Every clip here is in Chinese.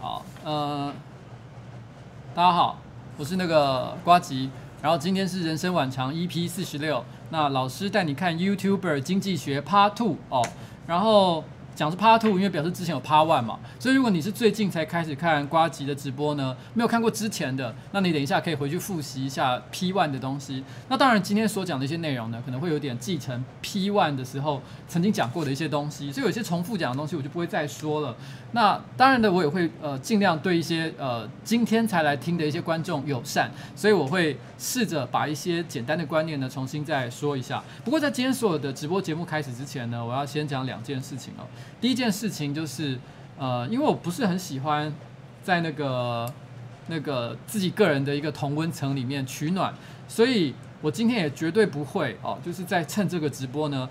好，呃，大家好，我是那个瓜吉，然后今天是人生晚长 EP 四十六，那老师带你看 YouTuber 经济学 Part Two 哦，然后。讲是 Part Two，因为表示之前有 Part One 嘛，所以如果你是最近才开始看瓜吉的直播呢，没有看过之前的，那你等一下可以回去复习一下 P One 的东西。那当然，今天所讲的一些内容呢，可能会有点继承 P One 的时候曾经讲过的一些东西，所以有些重复讲的东西我就不会再说了。那当然的，我也会呃尽量对一些呃今天才来听的一些观众友善，所以我会试着把一些简单的观念呢重新再说一下。不过在今天所有的直播节目开始之前呢，我要先讲两件事情哦。第一件事情就是，呃，因为我不是很喜欢在那个那个自己个人的一个同温层里面取暖，所以我今天也绝对不会哦，就是在趁这个直播呢，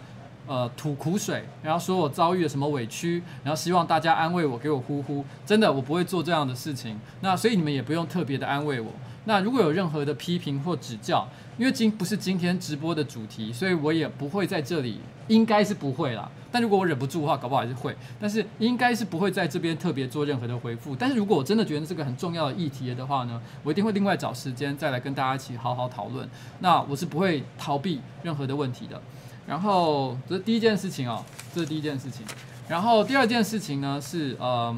呃，吐苦水，然后说我遭遇了什么委屈，然后希望大家安慰我，给我呼呼，真的我不会做这样的事情。那所以你们也不用特别的安慰我。那如果有任何的批评或指教，因为今不是今天直播的主题，所以我也不会在这里，应该是不会啦。但如果我忍不住的话，搞不好还是会。但是应该是不会在这边特别做任何的回复。但是如果我真的觉得这个很重要的议题的话呢，我一定会另外找时间再来跟大家一起好好讨论。那我是不会逃避任何的问题的。然后这是第一件事情哦，这是第一件事情。然后第二件事情呢是呃，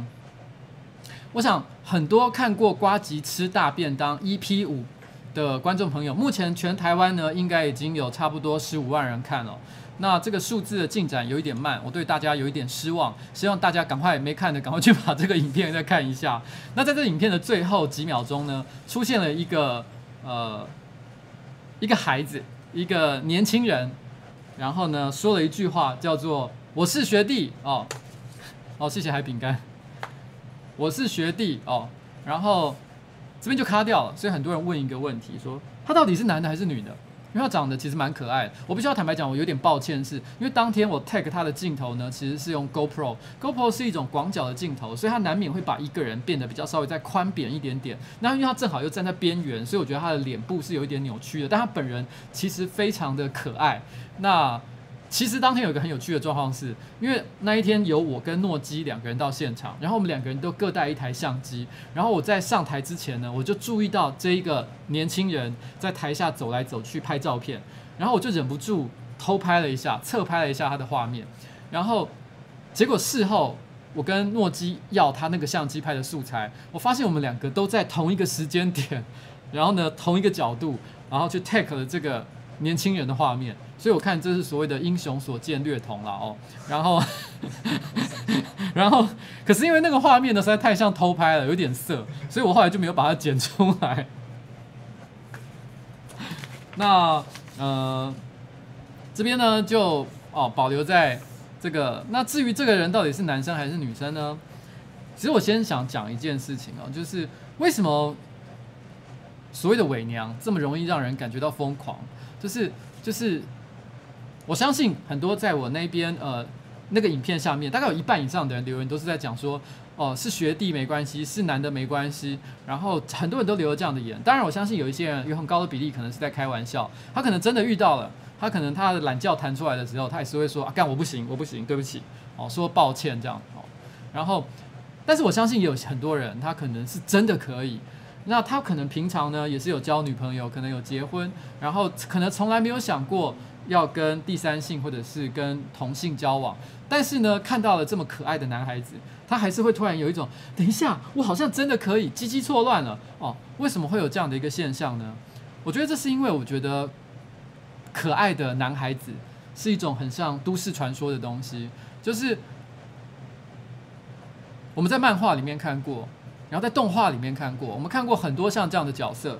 我想很多看过瓜吉吃大便当 EP 五的观众朋友，目前全台湾呢应该已经有差不多十五万人看了。那这个数字的进展有一点慢，我对大家有一点失望，希望大家赶快没看的赶快去把这个影片再看一下。那在这影片的最后几秒钟呢，出现了一个呃一个孩子，一个年轻人，然后呢说了一句话叫做“我是学弟”哦哦，谢谢海饼干，我是学弟哦，然后这边就卡掉了，所以很多人问一个问题说他到底是男的还是女的？因为他长得其实蛮可爱的，我必须要坦白讲，我有点抱歉是，因为当天我 tag 他的镜头呢，其实是用 GoPro，GoPro 是一种广角的镜头，所以它难免会把一个人变得比较稍微再宽扁一点点。那因为他正好又站在边缘，所以我觉得他的脸部是有一点扭曲的，但他本人其实非常的可爱。那。其实当天有一个很有趣的状况，是因为那一天有我跟诺基两个人到现场，然后我们两个人都各带一台相机，然后我在上台之前呢，我就注意到这一个年轻人在台下走来走去拍照片，然后我就忍不住偷拍了一下，侧拍了一下他的画面，然后结果事后我跟诺基要他那个相机拍的素材，我发现我们两个都在同一个时间点，然后呢同一个角度，然后去 take 了这个年轻人的画面。所以我看这是所谓的英雄所见略同了哦，然后，然后，可是因为那个画面呢实在太像偷拍了，有点色，所以我后来就没有把它剪出来。那呃，这边呢就哦保留在这个。那至于这个人到底是男生还是女生呢？其实我先想讲一件事情哦，就是为什么所谓的伪娘这么容易让人感觉到疯狂，就是就是。我相信很多在我那边呃那个影片下面，大概有一半以上的人留言都是在讲说，哦，是学弟没关系，是男的没关系。然后很多人都留了这样的言。当然，我相信有一些人有很高的比例可能是在开玩笑，他可能真的遇到了，他可能他的懒觉弹出来的时候，他也是会说啊，干我不行，我不行，对不起，哦，说抱歉这样哦。然后，但是我相信也有很多人，他可能是真的可以。那他可能平常呢也是有交女朋友，可能有结婚，然后可能从来没有想过。要跟第三性或者是跟同性交往，但是呢，看到了这么可爱的男孩子，他还是会突然有一种，等一下，我好像真的可以，鸡鸡错乱了哦。为什么会有这样的一个现象呢？我觉得这是因为我觉得可爱的男孩子是一种很像都市传说的东西，就是我们在漫画里面看过，然后在动画里面看过，我们看过很多像这样的角色。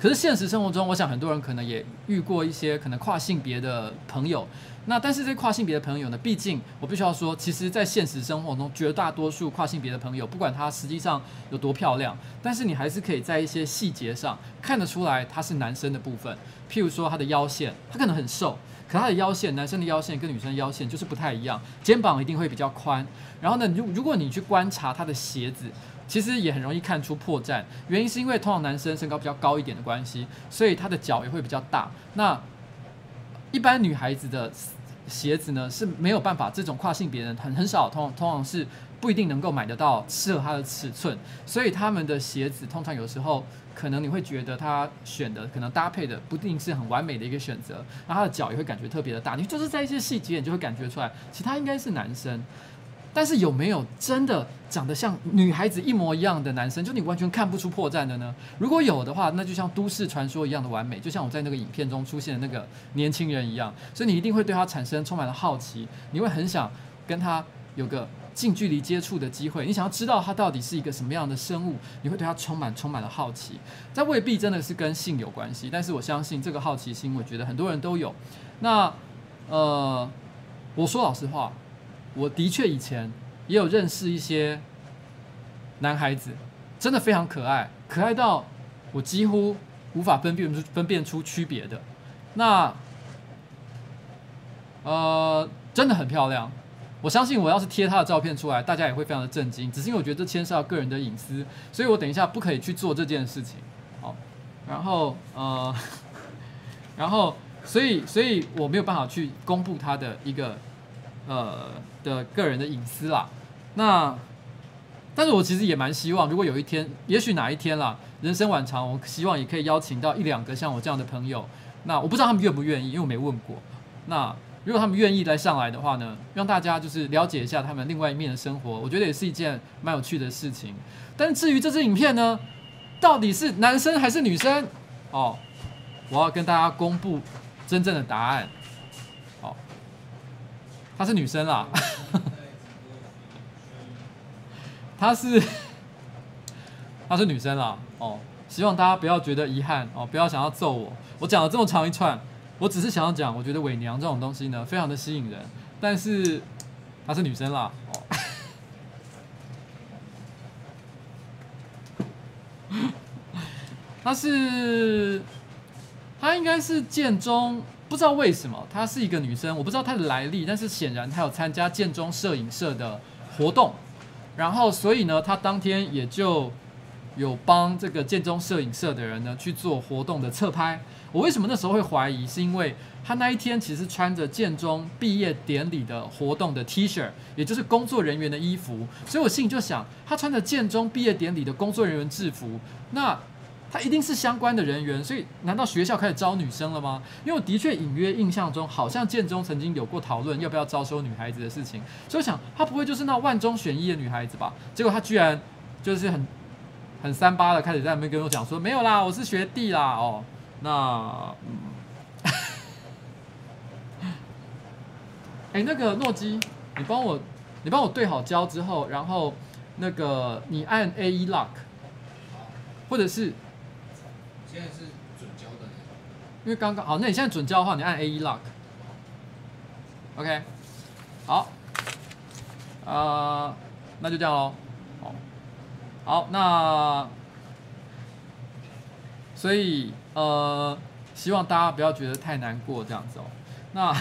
可是现实生活中，我想很多人可能也遇过一些可能跨性别的朋友。那但是这跨性别的朋友呢，毕竟我必须要说，其实，在现实生活中，绝大多数跨性别的朋友，不管他实际上有多漂亮，但是你还是可以在一些细节上看得出来他是男生的部分。譬如说他的腰线，他可能很瘦，可他的腰线，男生的腰线跟女生的腰线就是不太一样，肩膀一定会比较宽。然后呢，如如果你去观察他的鞋子。其实也很容易看出破绽，原因是因为通常男生身高比较高一点的关系，所以他的脚也会比较大。那一般女孩子的鞋子呢是没有办法，这种跨性别人很很少，通通常是不一定能够买得到适合他的尺寸，所以他们的鞋子通常有时候可能你会觉得他选的可能搭配的不一定是很完美的一个选择，然后他的脚也会感觉特别的大，你就是在一些细节你就会感觉出来，其实他应该是男生。但是有没有真的长得像女孩子一模一样的男生？就你完全看不出破绽的呢？如果有的话，那就像都市传说一样的完美，就像我在那个影片中出现的那个年轻人一样。所以你一定会对他产生充满了好奇，你会很想跟他有个近距离接触的机会。你想要知道他到底是一个什么样的生物，你会对他充满充满了好奇。这未必真的是跟性有关系，但是我相信这个好奇心，我觉得很多人都有。那呃，我说老实话。我的确以前也有认识一些男孩子，真的非常可爱，可爱到我几乎无法分辨分辨出区别的。那呃，真的很漂亮。我相信我要是贴他的照片出来，大家也会非常的震惊。只是因为我觉得这牵涉到个人的隐私，所以我等一下不可以去做这件事情。好，然后呃，然后所以所以我没有办法去公布他的一个。呃的个人的隐私啦，那，但是我其实也蛮希望，如果有一天，也许哪一天啦，人生晚长，我希望也可以邀请到一两个像我这样的朋友。那我不知道他们愿不愿意，因为我没问过。那如果他们愿意来上来的话呢，让大家就是了解一下他们另外一面的生活，我觉得也是一件蛮有趣的事情。但至于这支影片呢，到底是男生还是女生？哦，我要跟大家公布真正的答案。她是女生啦，她是她是女生啦哦，希望大家不要觉得遗憾哦，不要想要揍我。我讲了这么长一串，我只是想要讲，我觉得伪娘这种东西呢，非常的吸引人。但是她是女生啦哦，她是她应该是建中。不知道为什么她是一个女生，我不知道她的来历，但是显然她有参加建中摄影社的活动，然后所以呢，她当天也就有帮这个建中摄影社的人呢去做活动的侧拍。我为什么那时候会怀疑？是因为她那一天其实穿着建中毕业典礼的活动的 T 恤，也就是工作人员的衣服，所以我心里就想，她穿着建中毕业典礼的工作人员制服，那。他一定是相关的人员，所以难道学校开始招女生了吗？因为我的确隐约印象中，好像建中曾经有过讨论要不要招收女孩子的事情，所以我想他不会就是那万中选一的女孩子吧？结果他居然就是很很三八的开始在那边跟我讲说没有啦，我是学弟啦哦，那嗯，哎、那个诺基，你帮我你帮我对好焦之后，然后那个你按 AE Lock，或者是。现在是准焦的，因为刚刚好，那你现在准焦的话，你按 AE Lock，OK，好，呃，那就这样喽，好，好，那所以呃，希望大家不要觉得太难过这样子哦。那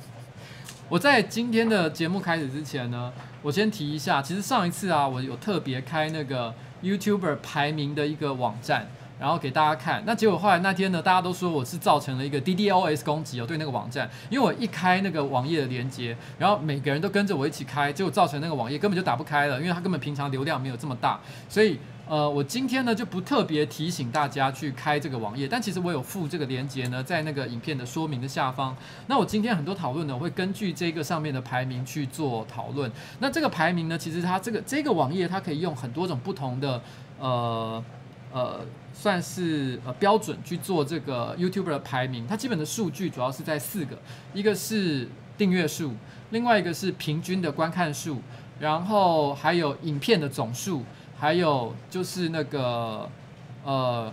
我在今天的节目开始之前呢，我先提一下，其实上一次啊，我有特别开那个 YouTuber 排名的一个网站。然后给大家看，那结果后来那天呢，大家都说我是造成了一个 DDoS 攻击哦，对那个网站，因为我一开那个网页的连接，然后每个人都跟着我一起开，结果造成那个网页根本就打不开了，因为它根本平常流量没有这么大，所以呃，我今天呢就不特别提醒大家去开这个网页，但其实我有附这个连接呢，在那个影片的说明的下方。那我今天很多讨论呢，我会根据这个上面的排名去做讨论。那这个排名呢，其实它这个这个网页它可以用很多种不同的呃。呃，算是呃标准去做这个 YouTuber 的排名，它基本的数据主要是在四个，一个是订阅数，另外一个是平均的观看数，然后还有影片的总数，还有就是那个呃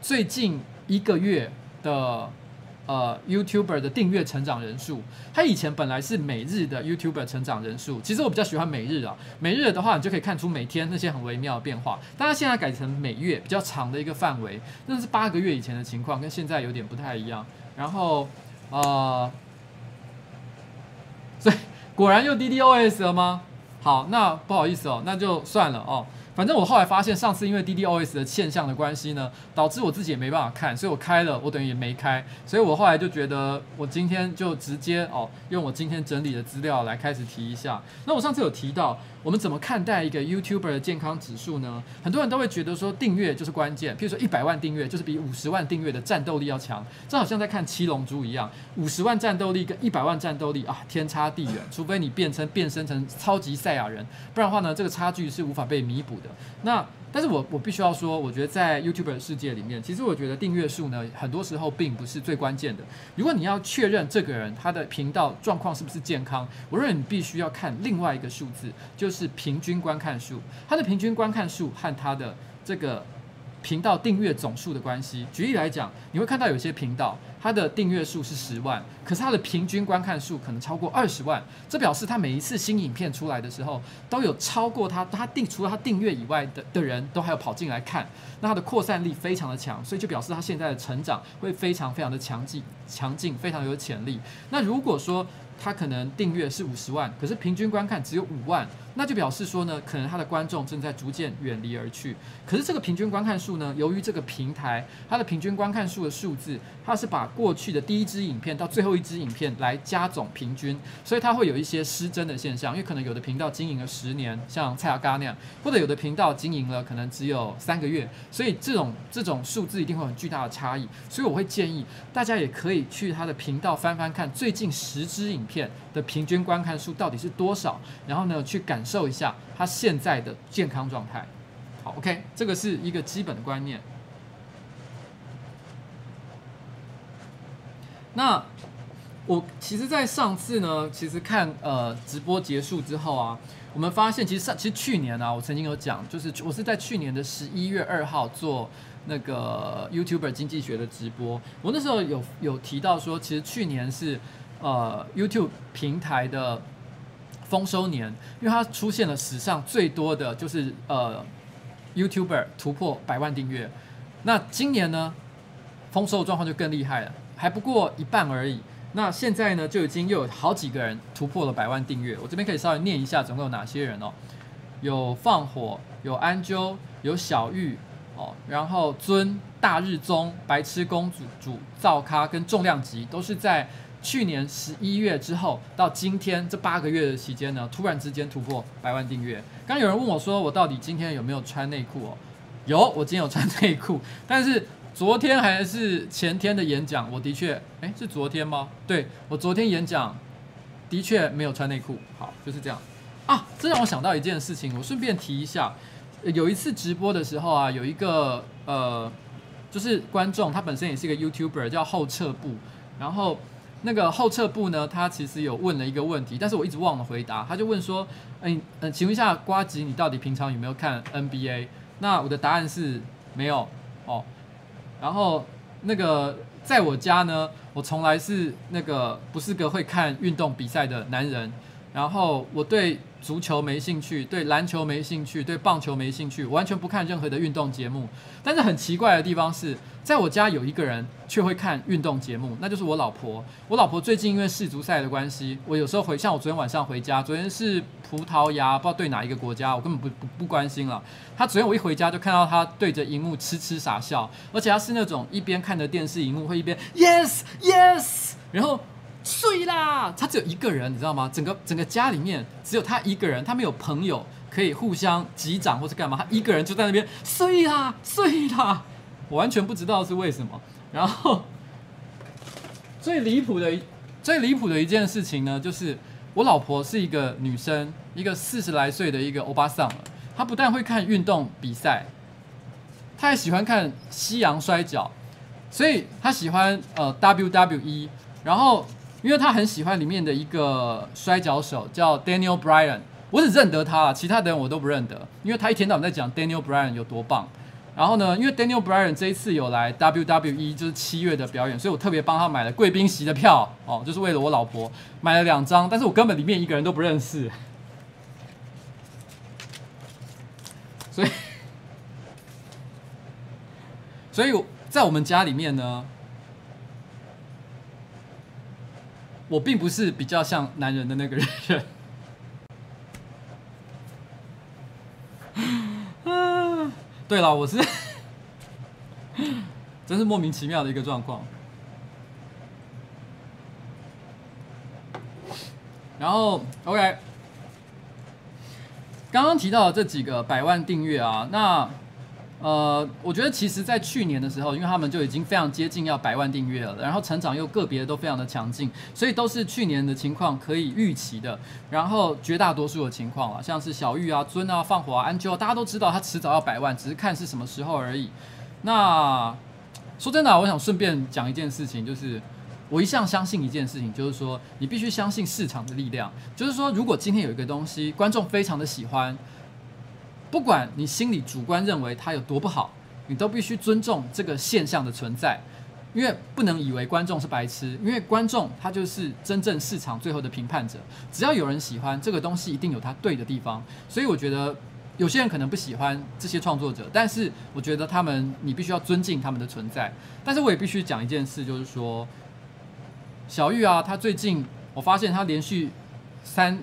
最近一个月的。呃，YouTuber 的订阅成长人数，它以前本来是每日的 YouTuber 成长人数。其实我比较喜欢每日啊，每日的话，你就可以看出每天那些很微妙的变化。但它现在改成每月，比较长的一个范围，那是八个月以前的情况，跟现在有点不太一样。然后，呃，所以果然又 DDoS 了吗？好，那不好意思哦，那就算了哦。反正我后来发现，上次因为 DDoS 的现象的关系呢，导致我自己也没办法看，所以我开了，我等于也没开，所以我后来就觉得，我今天就直接哦，用我今天整理的资料来开始提一下。那我上次有提到，我们怎么看待一个 YouTuber 的健康指数呢？很多人都会觉得说，订阅就是关键，譬如说一百万订阅就是比五十万订阅的战斗力要强，这好像在看七龙珠一样，五十万战斗力跟一百万战斗力啊，天差地远，除非你变成变身成超级赛亚人，不然的话呢，这个差距是无法被弥补的。那，但是我我必须要说，我觉得在 YouTuber 的世界里面，其实我觉得订阅数呢，很多时候并不是最关键的。如果你要确认这个人他的频道状况是不是健康，我认为你必须要看另外一个数字，就就是平均观看数。他的平均观看数和他的这个。频道订阅总数的关系，举例来讲，你会看到有些频道，它的订阅数是十万，可是它的平均观看数可能超过二十万，这表示它每一次新影片出来的时候，都有超过它，它订除了它订阅以外的的人都还有跑进来看，那它的扩散力非常的强，所以就表示它现在的成长会非常非常的强劲，强劲非常有潜力。那如果说，他可能订阅是五十万，可是平均观看只有五万，那就表示说呢，可能他的观众正在逐渐远离而去。可是这个平均观看数呢，由于这个平台它的平均观看数的数字，它是把过去的第一支影片到最后一支影片来加总平均，所以它会有一些失真的现象。因为可能有的频道经营了十年，像蔡阿嘎那样，或者有的频道经营了可能只有三个月，所以这种这种数字一定会有很巨大的差异。所以我会建议大家也可以去他的频道翻翻看最近十支影片。平均观看数到底是多少？然后呢，去感受一下他现在的健康状态。好，OK，这个是一个基本的观念。那我其实，在上次呢，其实看呃直播结束之后啊，我们发现其实上其实去年啊，我曾经有讲，就是我是在去年的十一月二号做那个 YouTuber 经济学的直播，我那时候有有提到说，其实去年是。呃，YouTube 平台的丰收年，因为它出现了史上最多的就是呃，YouTuber 突破百万订阅。那今年呢，丰收的状况就更厉害了，还不过一半而已。那现在呢，就已经又有好几个人突破了百万订阅。我这边可以稍微念一下，总共有哪些人哦？有放火，有安啾，有小玉哦，然后尊、大日宗、白痴公主、主造咖跟重量级都是在。去年十一月之后到今天这八个月的期间呢，突然之间突破百万订阅。刚有人问我说，我到底今天有没有穿内裤哦？有，我今天有穿内裤。但是昨天还是前天的演讲，我的确，哎，是昨天吗？对，我昨天演讲的确没有穿内裤。好，就是这样啊。这让我想到一件事情，我顺便提一下。有一次直播的时候啊，有一个呃，就是观众，他本身也是一个 YouTuber，叫后撤步，然后。那个后撤部呢，他其实有问了一个问题，但是我一直忘了回答。他就问说：“嗯、嗯，请问一下瓜吉，你到底平常有没有看 NBA？” 那我的答案是没有哦。然后那个在我家呢，我从来是那个不是个会看运动比赛的男人。然后我对足球没兴趣，对篮球没兴趣，对棒球没兴趣，完全不看任何的运动节目。但是很奇怪的地方是，在我家有一个人却会看运动节目，那就是我老婆。我老婆最近因为世足赛的关系，我有时候回，像我昨天晚上回家，昨天是葡萄牙，不知道对哪一个国家，我根本不不不关心了。她昨天我一回家就看到她对着荧幕痴痴傻笑，而且她是那种一边看着电视荧幕会一边 yes yes，然后。睡啦！他只有一个人，你知道吗？整个整个家里面只有他一个人，他没有朋友可以互相击掌或是干嘛，他一个人就在那边睡啦睡啦，我完全不知道是为什么。然后最离谱的 最离谱的一件事情呢，就是我老婆是一个女生，一个四十来岁的一个欧巴桑。她不但会看运动比赛，她还喜欢看西洋摔角，所以她喜欢呃 WWE，然后。因为他很喜欢里面的一个摔跤手叫 Daniel Bryan，我只认得他，其他的人我都不认得。因为他一天到晚在讲 Daniel Bryan 有多棒。然后呢，因为 Daniel Bryan 这一次有来 WWE，就是七月的表演，所以我特别帮他买了贵宾席的票哦，就是为了我老婆买了两张，但是我根本里面一个人都不认识。所以，所以在我们家里面呢。我并不是比较像男人的那个人。对了我是真是莫名其妙的一个状况。然后 ok 刚刚提到的这几个百万订阅啊那呃，我觉得其实，在去年的时候，因为他们就已经非常接近要百万订阅了，然后成长又个别的都非常的强劲，所以都是去年的情况可以预期的。然后绝大多数的情况啊，像是小玉啊、尊啊、放火啊、安啾，大家都知道他迟早要百万，只是看是什么时候而已。那说真的，我想顺便讲一件事情，就是我一向相信一件事情，就是说你必须相信市场的力量。就是说，如果今天有一个东西，观众非常的喜欢。不管你心里主观认为它有多不好，你都必须尊重这个现象的存在，因为不能以为观众是白痴，因为观众他就是真正市场最后的评判者。只要有人喜欢这个东西，一定有它对的地方。所以我觉得有些人可能不喜欢这些创作者，但是我觉得他们你必须要尊敬他们的存在。但是我也必须讲一件事，就是说小玉啊，他最近我发现他连续三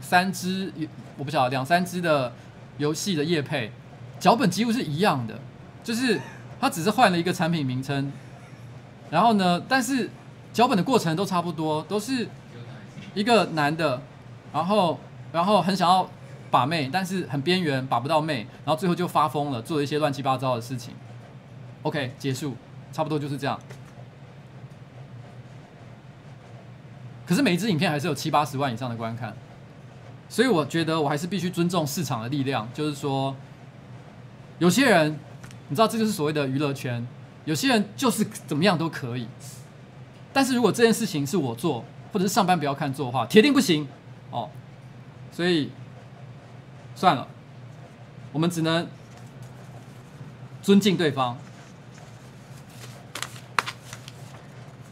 三只，我不晓得两三只的。游戏的业配脚本几乎是一样的，就是他只是换了一个产品名称，然后呢，但是脚本的过程都差不多，都是一个男的，然后然后很想要把妹，但是很边缘，把不到妹，然后最后就发疯了，做了一些乱七八糟的事情。OK，结束，差不多就是这样。可是每一支影片还是有七八十万以上的观看。所以我觉得我还是必须尊重市场的力量，就是说，有些人，你知道这就是所谓的娱乐圈，有些人就是怎么样都可以，但是如果这件事情是我做，或者是上班不要看做的话，铁定不行哦。所以算了，我们只能尊敬对方，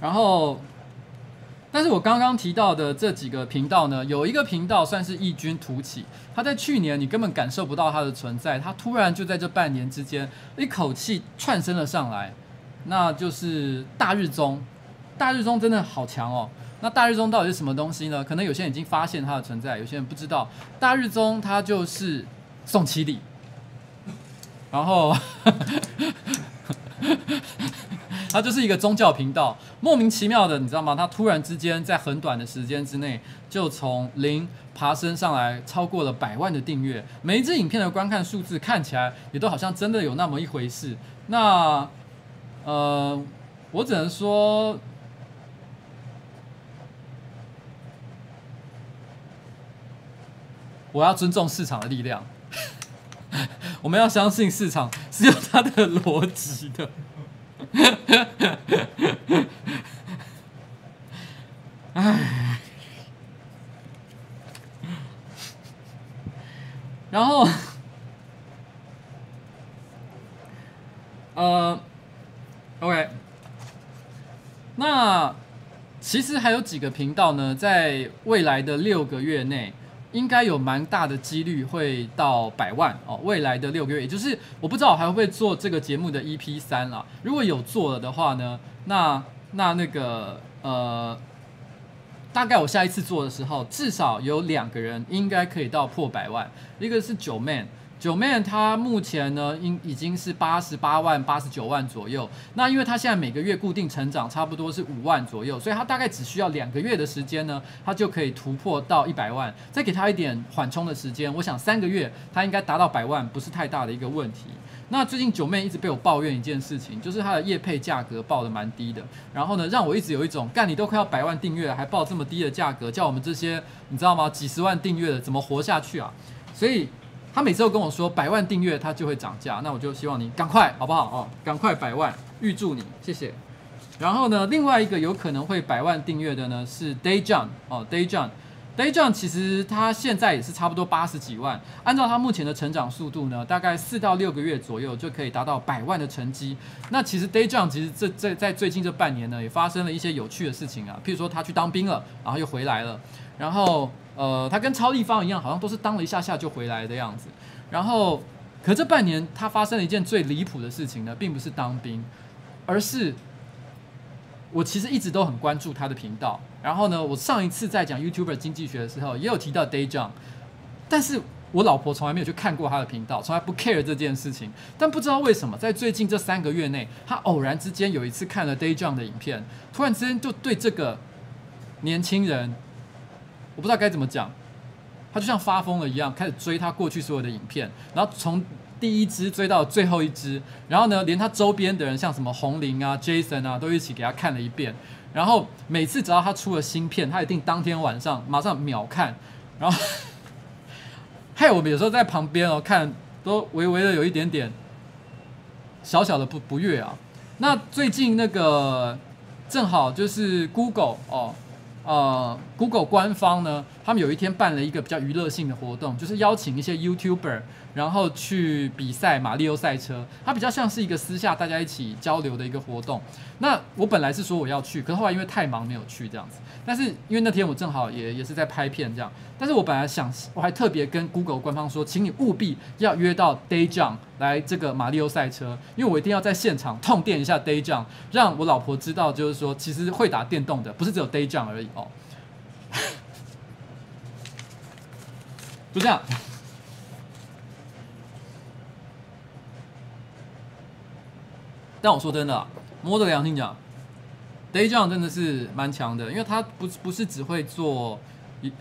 然后。但是我刚刚提到的这几个频道呢，有一个频道算是异军突起，它在去年你根本感受不到它的存在，它突然就在这半年之间一口气窜升了上来，那就是大日宗。大日宗真的好强哦。那大日宗到底是什么东西呢？可能有些人已经发现它的存在，有些人不知道。大日宗它就是宋七力，然后。它就是一个宗教频道，莫名其妙的，你知道吗？它突然之间在很短的时间之内，就从零爬升上来，超过了百万的订阅。每一支影片的观看数字看起来也都好像真的有那么一回事。那，呃，我只能说，我要尊重市场的力量。我们要相信市场是有它的逻辑的。唉，然后，呃，OK，那其实还有几个频道呢，在未来的六个月内。应该有蛮大的几率会到百万哦，未来的六个月，也就是我不知道我还会不会做这个节目的 EP 三啦。如果有做了的话呢，那那那个呃，大概我下一次做的时候，至少有两个人应该可以到破百万，一个是九 man。九 man 他目前呢，应已经是八十八万、八十九万左右。那因为他现在每个月固定成长差不多是五万左右，所以他大概只需要两个月的时间呢，他就可以突破到一百万。再给他一点缓冲的时间，我想三个月他应该达到百万，不是太大的一个问题。那最近九妹一直被我抱怨一件事情，就是她的业配价格报得蛮低的，然后呢，让我一直有一种干你都快要百万订阅了，还报这么低的价格，叫我们这些你知道吗？几十万订阅的怎么活下去啊？所以。他每次都跟我说百万订阅他就会涨价，那我就希望你赶快好不好哦？赶快百万，预祝你，谢谢。然后呢，另外一个有可能会百万订阅的呢是 Day John 哦，Day John，Day John 其实他现在也是差不多八十几万，按照他目前的成长速度呢，大概四到六个月左右就可以达到百万的成绩。那其实 Day John 其实这这在最近这半年呢，也发生了一些有趣的事情啊，譬如说他去当兵了，然后又回来了，然后。呃，他跟超立方一样，好像都是当了一下下就回来的样子。然后，可这半年他发生了一件最离谱的事情呢，并不是当兵，而是我其实一直都很关注他的频道。然后呢，我上一次在讲 YouTuber 经济学的时候，也有提到 Day John，但是我老婆从来没有去看过他的频道，从来不 care 这件事情。但不知道为什么，在最近这三个月内，他偶然之间有一次看了 Daejeon 的影片，突然之间就对这个年轻人，我不知道该怎么讲，他就像发疯了一样，开始追他过去所有的影片，然后从第一支追到最后一支，然后呢，连他周边的人，像什么红伶啊、Jason 啊，都一起给他看了一遍。然后每次只要他出了新片，他一定当天晚上马上秒看，然后 害我们有时候在旁边哦看，都微微的有一点点小小的不不悦啊。那最近那个正好就是 Google 哦，呃，Google 官方呢，他们有一天办了一个比较娱乐性的活动，就是邀请一些 YouTuber。然后去比赛马里奥赛车，它比较像是一个私下大家一起交流的一个活动。那我本来是说我要去，可是后来因为太忙没有去这样子。但是因为那天我正好也也是在拍片这样，但是我本来想我还特别跟 Google 官方说，请你务必要约到 Daejeon 来这个马里奥赛车，因为我一定要在现场痛电一下 Daejeon，让我老婆知道就是说其实会打电动的不是只有 day job 而已哦。就这样。但我说真的，摸着良心讲，Daejeon 真的是蛮强的，因为他不不是只会做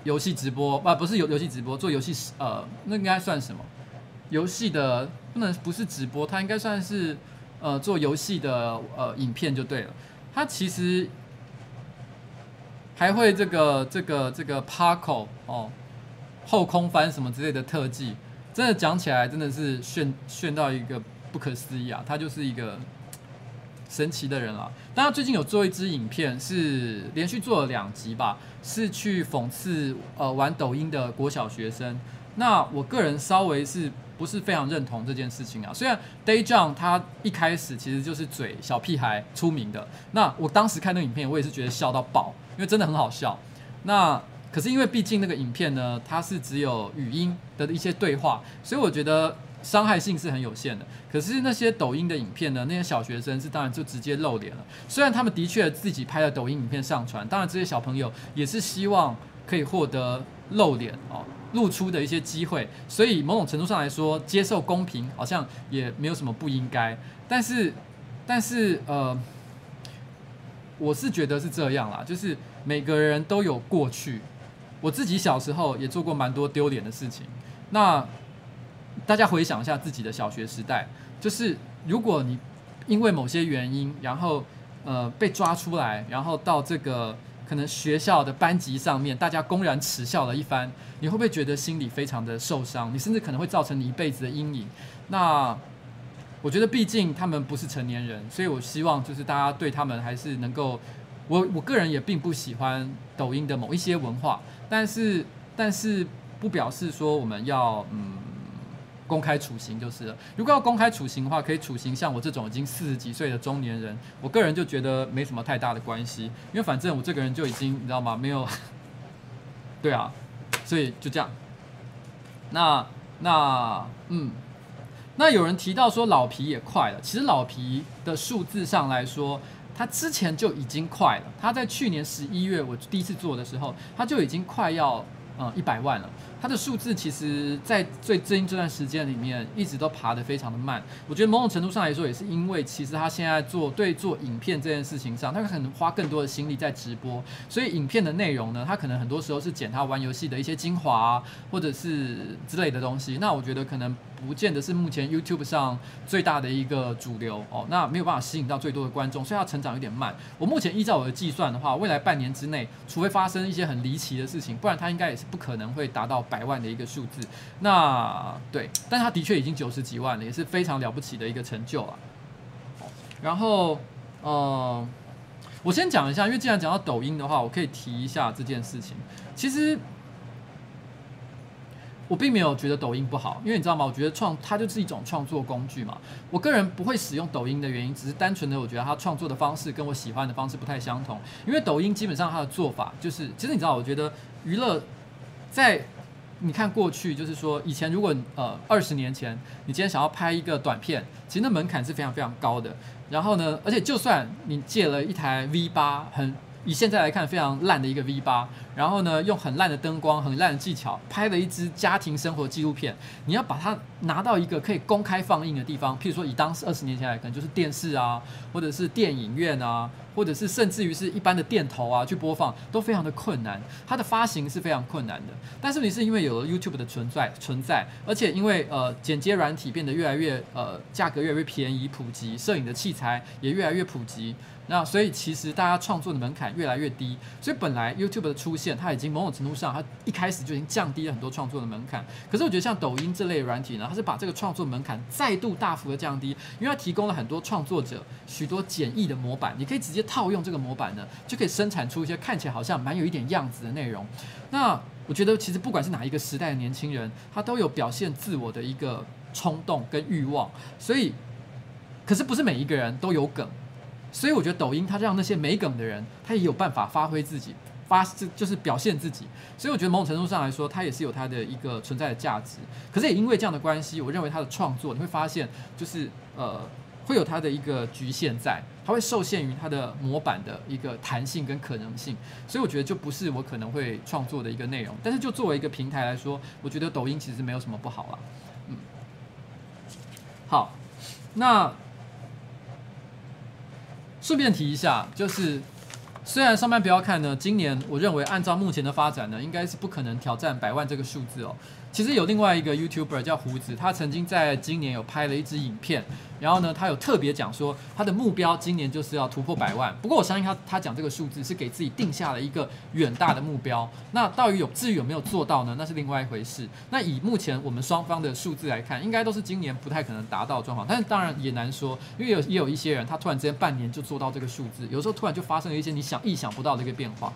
游戏直播，啊不是游游戏直播，做游戏呃那应该算什么？游戏的不能不是直播，他应该算是呃做游戏的呃影片就对了。他其实还会这个这个这个 Parko 哦，后空翻什么之类的特技，真的讲起来真的是炫炫到一个不可思议啊！他就是一个。神奇的人了，但他最近有做一支影片，是连续做了两集吧，是去讽刺呃玩抖音的国小学生。那我个人稍微是不是非常认同这件事情啊？虽然 Daejeon 他一开始其实就是嘴小屁孩出名的，那我当时看那个影片，我也是觉得笑到爆，因为真的很好笑。那可是因为毕竟那个影片呢，它是只有语音的一些对话，所以我觉得。伤害性是很有限的，可是那些抖音的影片呢？那些小学生是当然就直接露脸了。虽然他们的确自己拍了抖音影片上传，当然这些小朋友也是希望可以获得露脸哦、露出的一些机会。所以某种程度上来说，接受公平好像也没有什么不应该。但是，但是呃，我是觉得是这样啦，就是每个人都有过去。我自己小时候也做过蛮多丢脸的事情。那。大家回想一下自己的小学时代，就是如果你因为某些原因，然后呃被抓出来，然后到这个可能学校的班级上面，大家公然耻笑了一番，你会不会觉得心里非常的受伤？你甚至可能会造成你一辈子的阴影。那我觉得，毕竟他们不是成年人，所以我希望就是大家对他们还是能够，我我个人也并不喜欢抖音的某一些文化，但是但是不表示说我们要嗯。公开处刑就是了。如果要公开处刑的话，可以处刑像我这种已经四十几岁的中年人。我个人就觉得没什么太大的关系，因为反正我这个人就已经你知道吗？没有，对啊，所以就这样。那那嗯，那有人提到说老皮也快了。其实老皮的数字上来说，他之前就已经快了。他在去年十一月我第一次做的时候，他就已经快要嗯一百万了。它的数字其实，在最近这段时间里面，一直都爬得非常的慢。我觉得某种程度上来说，也是因为其实他现在做对做影片这件事情上，他可能花更多的心力在直播，所以影片的内容呢，他可能很多时候是剪他玩游戏的一些精华，或者是之类的东西。那我觉得可能不见得是目前 YouTube 上最大的一个主流哦，那没有办法吸引到最多的观众，所以它成长有点慢。我目前依照我的计算的话，未来半年之内，除非发生一些很离奇的事情，不然它应该也是不可能会达到。百万的一个数字，那对，但他的确已经九十几万了，也是非常了不起的一个成就了。然后，嗯，我先讲一下，因为既然讲到抖音的话，我可以提一下这件事情。其实我并没有觉得抖音不好，因为你知道吗？我觉得创它就是一种创作工具嘛。我个人不会使用抖音的原因，只是单纯的我觉得它创作的方式跟我喜欢的方式不太相同。因为抖音基本上它的做法就是，其实你知道，我觉得娱乐在。你看过去，就是说以前如果呃二十年前，你今天想要拍一个短片，其实那门槛是非常非常高的。然后呢，而且就算你借了一台 V 八，很以现在来看非常烂的一个 V 八，然后呢，用很烂的灯光、很烂的技巧拍了一支家庭生活纪录片。你要把它拿到一个可以公开放映的地方，譬如说以当时二十年前来，可能就是电视啊，或者是电影院啊，或者是甚至于是一般的电头啊去播放，都非常的困难。它的发行是非常困难的。但是你是因为有了 YouTube 的存在存在，而且因为呃剪接软体变得越来越呃价格越来越便宜，普及摄影的器材也越来越普及。那所以其实大家创作的门槛越来越低，所以本来 YouTube 的出现，它已经某种程度上，它一开始就已经降低了很多创作的门槛。可是我觉得像抖音这类软体呢，它是把这个创作门槛再度大幅的降低，因为它提供了很多创作者许多简易的模板，你可以直接套用这个模板呢，就可以生产出一些看起来好像蛮有一点样子的内容。那我觉得其实不管是哪一个时代的年轻人，他都有表现自我的一个冲动跟欲望，所以，可是不是每一个人都有梗。所以我觉得抖音它让那些没梗的人，他也有办法发挥自己，发就是表现自己。所以我觉得某种程度上来说，它也是有它的一个存在的价值。可是也因为这样的关系，我认为它的创作你会发现，就是呃会有它的一个局限在，它会受限于它的模板的一个弹性跟可能性。所以我觉得就不是我可能会创作的一个内容。但是就作为一个平台来说，我觉得抖音其实没有什么不好啦。嗯，好，那。顺便提一下，就是虽然上班不要看呢，今年我认为按照目前的发展呢，应该是不可能挑战百万这个数字哦。其实有另外一个 YouTuber 叫胡子，他曾经在今年有拍了一支影片，然后呢，他有特别讲说他的目标今年就是要突破百万。不过我相信他他讲这个数字是给自己定下了一个远大的目标。那到底有至于有没有做到呢？那是另外一回事。那以目前我们双方的数字来看，应该都是今年不太可能达到状况。但是当然也难说，因为有也有一些人他突然之间半年就做到这个数字，有时候突然就发生了一些你想意想不到的一个变化。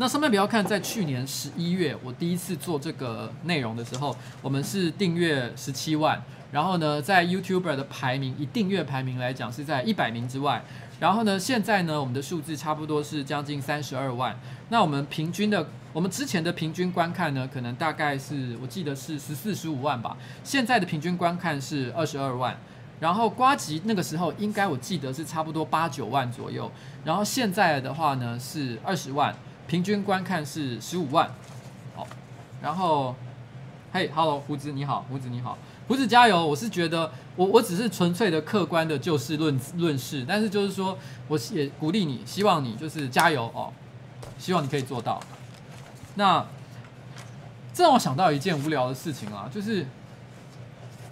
那上面不要看，在去年十一月，我第一次做这个内容的时候，我们是订阅十七万，然后呢，在 YouTuber 的排名，以订阅排名来讲，是在一百名之外。然后呢，现在呢，我们的数字差不多是将近三十二万。那我们平均的，我们之前的平均观看呢，可能大概是我记得是十四十五万吧。现在的平均观看是二十二万。然后瓜吉那个时候应该我记得是差不多八九万左右。然后现在的话呢是二十万。平均观看是十五万，好，然后，嘿，Hello，胡子你好，胡子你好，胡子加油！我是觉得我我只是纯粹的客观的就事论论事，但是就是说，我也鼓励你，希望你就是加油哦，希望你可以做到。那这让我想到一件无聊的事情啊，就是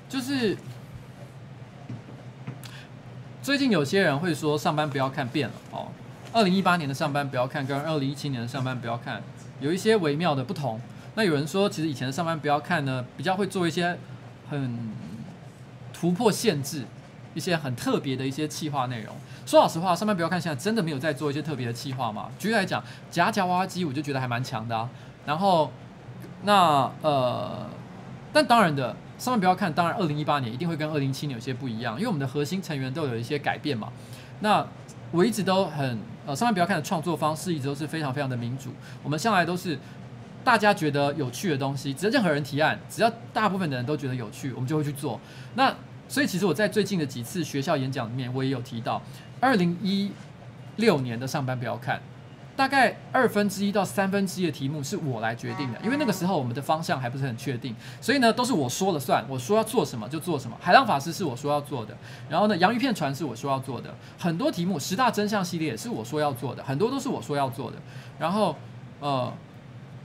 就是最近有些人会说上班不要看变了哦。二零一八年的上班不要看，跟二零一七年的上班不要看，有一些微妙的不同。那有人说，其实以前的上班不要看呢，比较会做一些很突破限制、一些很特别的一些企划内容。说老实话，上班不要看现在真的没有在做一些特别的企划嘛？举例来讲，夹夹娃娃机，我就觉得还蛮强的啊。然后，那呃，但当然的，上班不要看，当然二零一八年一定会跟二零一七年有些不一样，因为我们的核心成员都有一些改变嘛。那我一直都很。呃，上班不要看的创作方式一直都是非常非常的民主。我们向来都是大家觉得有趣的东西，只要任何人提案，只要大部分的人都觉得有趣，我们就会去做。那所以其实我在最近的几次学校演讲里面，我也有提到，二零一六年的上班不要看。大概二分之一到三分之一的题目是我来决定的，因为那个时候我们的方向还不是很确定，所以呢都是我说了算，我说要做什么就做什么。海浪法师是我说要做的，然后呢洋芋片船是我说要做的，很多题目十大真相系列也是我说要做的，很多都是我说要做的。然后呃，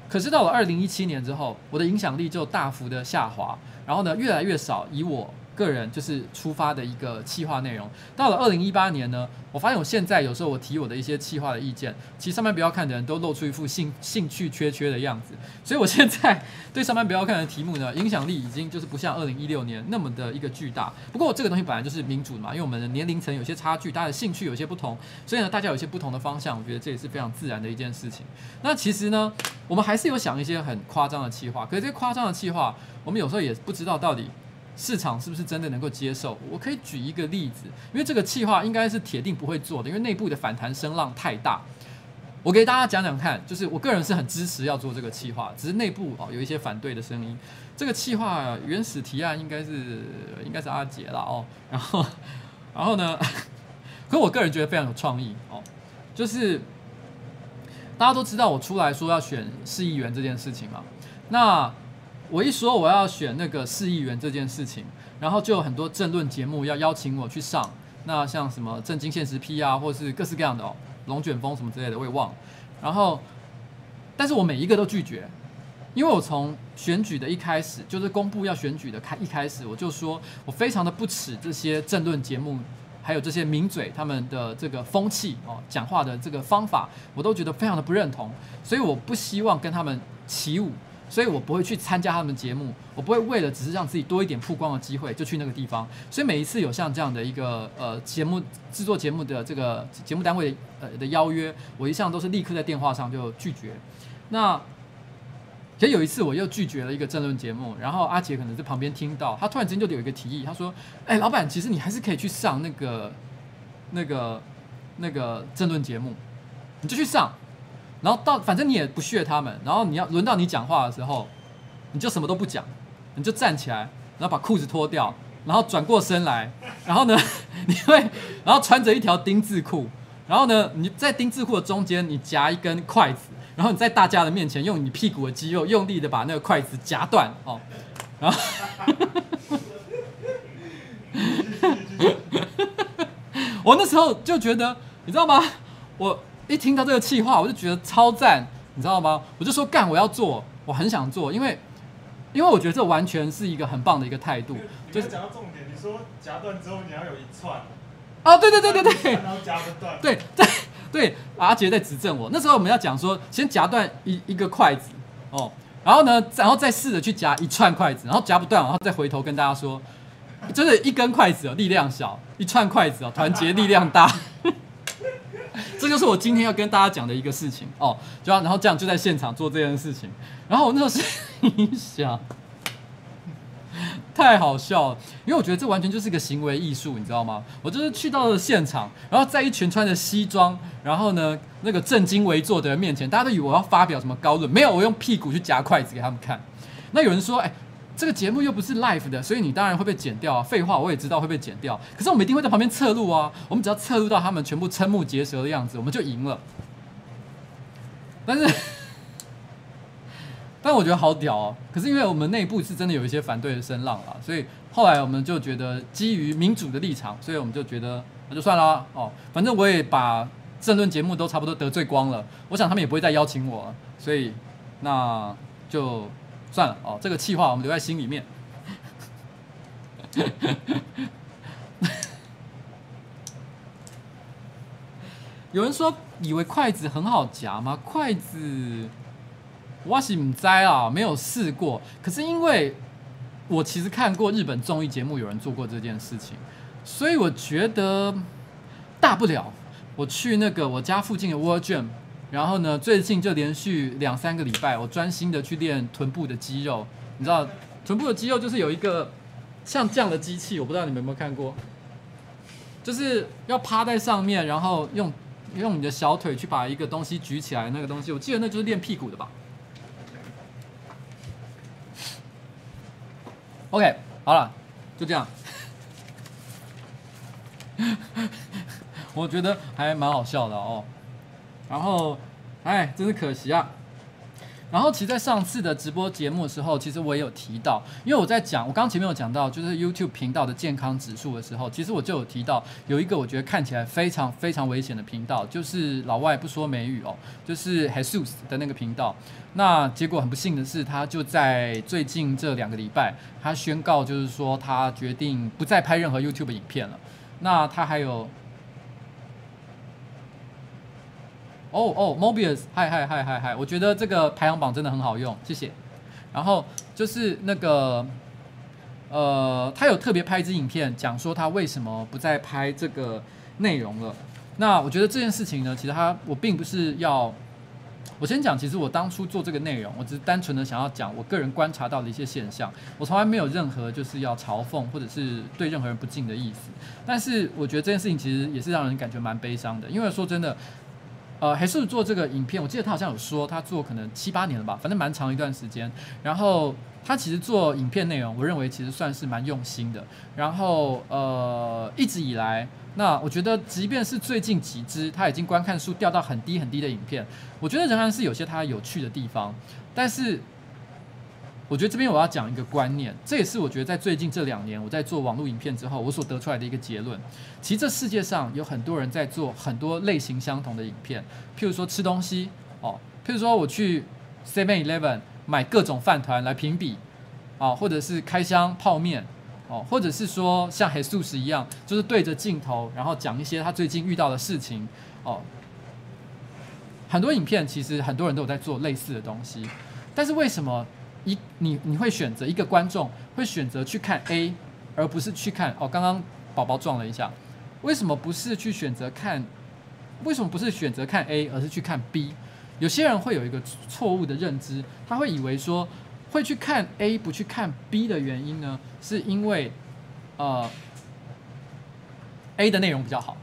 可是到了二零一七年之后，我的影响力就大幅的下滑，然后呢越来越少以我。个人就是出发的一个企划内容。到了二零一八年呢，我发现我现在有时候我提我的一些企划的意见，其实上班不要看的人都露出一副兴兴趣缺缺的样子。所以我现在对上班不要看的题目呢，影响力已经就是不像二零一六年那么的一个巨大。不过这个东西本来就是民主的嘛，因为我们的年龄层有些差距，大家的兴趣有些不同，所以呢，大家有些不同的方向，我觉得这也是非常自然的一件事情。那其实呢，我们还是有想一些很夸张的企划，可是这些夸张的企划，我们有时候也不知道到底。市场是不是真的能够接受？我可以举一个例子，因为这个企划应该是铁定不会做的，因为内部的反弹声浪太大。我给大家讲讲看，就是我个人是很支持要做这个企划，只是内部哦有一些反对的声音。这个企划原始提案应该是应该是阿杰啦哦，然后然后呢，可我个人觉得非常有创意哦，就是大家都知道我出来说要选市议员这件事情嘛，那我一说我要选那个市议员这件事情，然后就有很多政论节目要邀请我去上，那像什么政经现实批啊，或是各式各样的哦，龙卷风什么之类的，我也忘了，然后但是我每一个都拒绝。因为我从选举的一开始，就是公布要选举的开一开始，我就说我非常的不齿这些政论节目，还有这些名嘴他们的这个风气哦，讲话的这个方法，我都觉得非常的不认同，所以我不希望跟他们起舞，所以我不会去参加他们节目，我不会为了只是让自己多一点曝光的机会就去那个地方，所以每一次有像这样的一个呃节目制作节目的这个节目单位呃的邀约，我一向都是立刻在电话上就拒绝，那。其实有一次我又拒绝了一个政论节目，然后阿杰可能在旁边听到，他突然之间就有一个提议，他说：“哎，老板，其实你还是可以去上那个、那个、那个政论节目，你就去上，然后到反正你也不屑他们，然后你要轮到你讲话的时候，你就什么都不讲，你就站起来，然后把裤子脱掉，然后转过身来，然后呢，你会然后穿着一条丁字裤，然后呢，你在丁字裤的中间你夹一根筷子。”然后你在大家的面前用你屁股的肌肉用力的把那个筷子夹断哦，然后，我那时候就觉得，你知道吗？我一听到这个气话，我就觉得超赞，你知道吗？我就说干，我要做，我很想做，因为因为我觉得这完全是一个很棒的一个态度。就是讲到重点，你说夹断之后你要有一串。啊，对对对对对，然后夹不断，对 对。对，阿杰在指正我。那时候我们要讲说，先夹断一一个筷子哦，然后呢，然后再试着去夹一串筷子，然后夹不断，然后再回头跟大家说，就是一根筷子哦，力量小；一串筷子哦，团结力量大。这就是我今天要跟大家讲的一个事情哦，就然后这样就在现场做这件事情。然后我那时候心想。太好笑了，因为我觉得这完全就是一个行为艺术，你知道吗？我就是去到了现场，然后在一群穿着西装，然后呢那个正襟危坐的人面前，大家都以为我要发表什么高论，没有，我用屁股去夹筷子给他们看。那有人说，哎，这个节目又不是 live 的，所以你当然会被剪掉啊。废话，我也知道会被剪掉，可是我们一定会在旁边侧录啊。我们只要侧录到他们全部瞠目结舌的样子，我们就赢了。但是。但我觉得好屌哦！可是因为我们内部是真的有一些反对的声浪啊，所以后来我们就觉得基于民主的立场，所以我们就觉得那就算了哦。反正我也把政论节目都差不多得罪光了，我想他们也不会再邀请我，所以那就算了哦。这个气话我们留在心里面。有人说以为筷子很好夹吗？筷子。我是唔知啊，没有试过。可是因为我其实看过日本综艺节目，有人做过这件事情，所以我觉得大不了我去那个我家附近的 World Gym，然后呢，最近就连续两三个礼拜，我专心的去练臀部的肌肉。你知道，臀部的肌肉就是有一个像这样的机器，我不知道你们有没有看过，就是要趴在上面，然后用用你的小腿去把一个东西举起来，那个东西，我记得那就是练屁股的吧。OK，好了，就这样。我觉得还蛮好笑的哦。然后，哎，真是可惜啊。然后，其实，在上次的直播节目的时候，其实我也有提到，因为我在讲，我刚前面有讲到，就是 YouTube 频道的健康指数的时候，其实我就有提到，有一个我觉得看起来非常非常危险的频道，就是老外不说美语哦，就是 Jesus 的那个频道。那结果很不幸的是，他就在最近这两个礼拜，他宣告就是说他决定不再拍任何 YouTube 影片了。那他还有，哦哦，Mobius，嗨嗨嗨嗨嗨，我觉得这个排行榜真的很好用，谢谢。然后就是那个，呃，他有特别拍一支影片，讲说他为什么不再拍这个内容了。那我觉得这件事情呢，其实他我并不是要。我先讲，其实我当初做这个内容，我只是单纯的想要讲我个人观察到的一些现象，我从来没有任何就是要嘲讽或者是对任何人不敬的意思。但是我觉得这件事情其实也是让人感觉蛮悲伤的，因为说真的，呃，还是做这个影片，我记得他好像有说他做可能七八年了吧，反正蛮长一段时间。然后他其实做影片内容，我认为其实算是蛮用心的。然后呃，一直以来，那我觉得即便是最近几支他已经观看数掉到很低很低的影片，我觉得仍然是有些他有趣的地方。但是我觉得这边我要讲一个观念，这也是我觉得在最近这两年我在做网络影片之后，我所得出来的一个结论。其实这世界上有很多人在做很多类型相同的影片，譬如说吃东西哦，譬如说我去 Seven Eleven。买各种饭团来评比，啊，或者是开箱泡面，哦，或者是说像黑素食一样，就是对着镜头，然后讲一些他最近遇到的事情，哦，很多影片其实很多人都有在做类似的东西，但是为什么一你你会选择一个观众会选择去看 A，而不是去看哦？刚刚宝宝撞了一下，为什么不是去选择看？为什么不是选择看 A，而是去看 B？有些人会有一个错误的认知，他会以为说会去看 A 不去看 B 的原因呢，是因为呃 A 的内容比较好，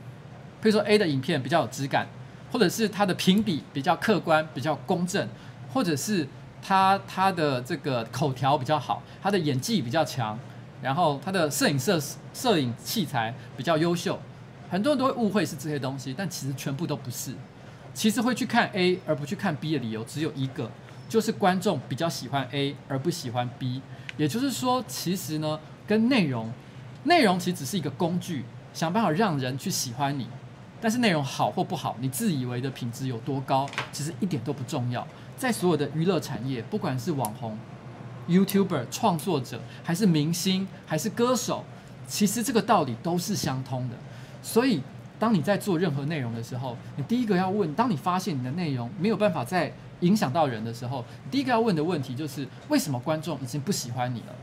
比如说 A 的影片比较有质感，或者是它的评比比较客观、比较公正，或者是他他的这个口条比较好，他的演技比较强，然后他的摄影摄摄影器材比较优秀，很多人都会误会是这些东西，但其实全部都不是。其实会去看 A 而不去看 B 的理由只有一个，就是观众比较喜欢 A 而不喜欢 B。也就是说，其实呢，跟内容，内容其实只是一个工具，想办法让人去喜欢你。但是内容好或不好，你自以为的品质有多高，其实一点都不重要。在所有的娱乐产业，不管是网红、YouTuber、创作者，还是明星，还是歌手，其实这个道理都是相通的。所以。当你在做任何内容的时候，你第一个要问：当你发现你的内容没有办法再影响到人的时候，第一个要问的问题就是：为什么观众已经不喜欢你了？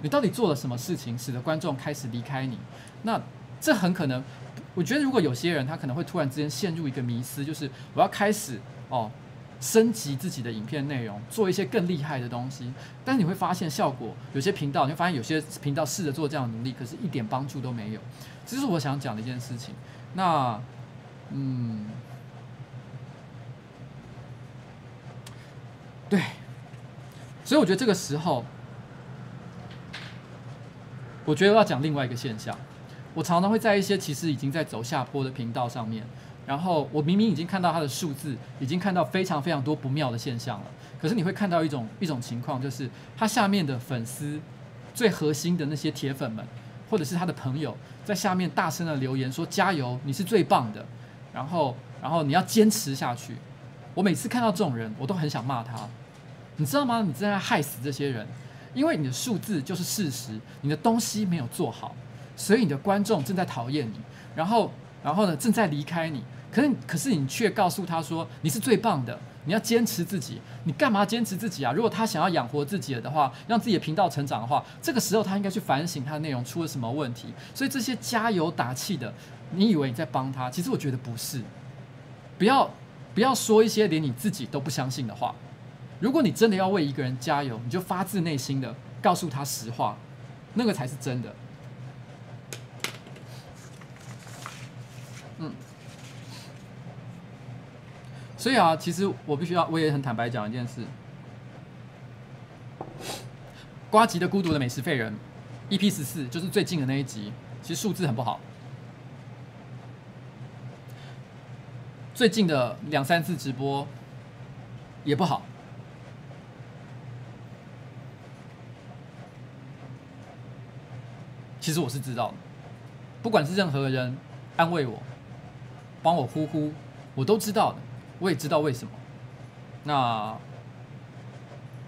你到底做了什么事情使得观众开始离开你？那这很可能，我觉得如果有些人他可能会突然之间陷入一个迷思，就是我要开始哦升级自己的影片内容，做一些更厉害的东西。但是你会发现效果，有些频道你会发现有些频道试着做这样的努力，可是一点帮助都没有。这是我想讲的一件事情。那，嗯，对，所以我觉得这个时候，我觉得要讲另外一个现象。我常常会在一些其实已经在走下坡的频道上面，然后我明明已经看到它的数字，已经看到非常非常多不妙的现象了。可是你会看到一种一种情况，就是它下面的粉丝最核心的那些铁粉们。或者是他的朋友在下面大声的留言说：“加油，你是最棒的。”然后，然后你要坚持下去。我每次看到这种人，我都很想骂他。你知道吗？你正在害死这些人，因为你的数字就是事实，你的东西没有做好，所以你的观众正在讨厌你。然后，然后呢，正在离开你。可是，可是你却告诉他说：“你是最棒的。”你要坚持自己，你干嘛坚持自己啊？如果他想要养活自己的话，让自己的频道成长的话，这个时候他应该去反省他的内容出了什么问题。所以这些加油打气的，你以为你在帮他，其实我觉得不是。不要不要说一些连你自己都不相信的话。如果你真的要为一个人加油，你就发自内心的告诉他实话，那个才是真的。嗯。所以啊，其实我必须要，我也很坦白讲一件事。呱吉的《孤独的美食废人》EP 十四就是最近的那一集，其实数字很不好。最近的两三次直播也不好。其实我是知道的，不管是任何人安慰我、帮我呼呼，我都知道的。我也知道为什么，那，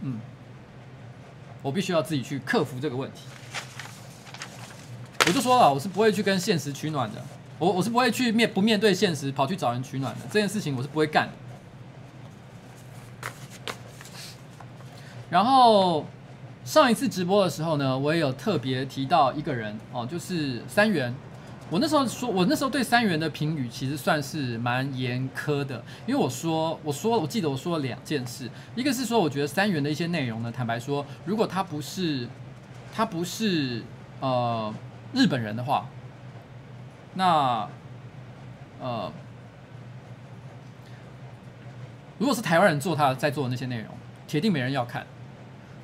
嗯，我必须要自己去克服这个问题。我就说了，我是不会去跟现实取暖的，我我是不会去面不面对现实跑去找人取暖的，这件事情我是不会干的。然后上一次直播的时候呢，我也有特别提到一个人哦，就是三元。我那时候说，我那时候对三元的评语其实算是蛮严苛的，因为我说，我说，我记得我说了两件事，一个是说，我觉得三元的一些内容呢，坦白说，如果他不是，他不是呃日本人的话，那呃，如果是台湾人做他在做的那些内容，铁定没人要看。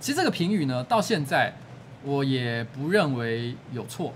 其实这个评语呢，到现在我也不认为有错，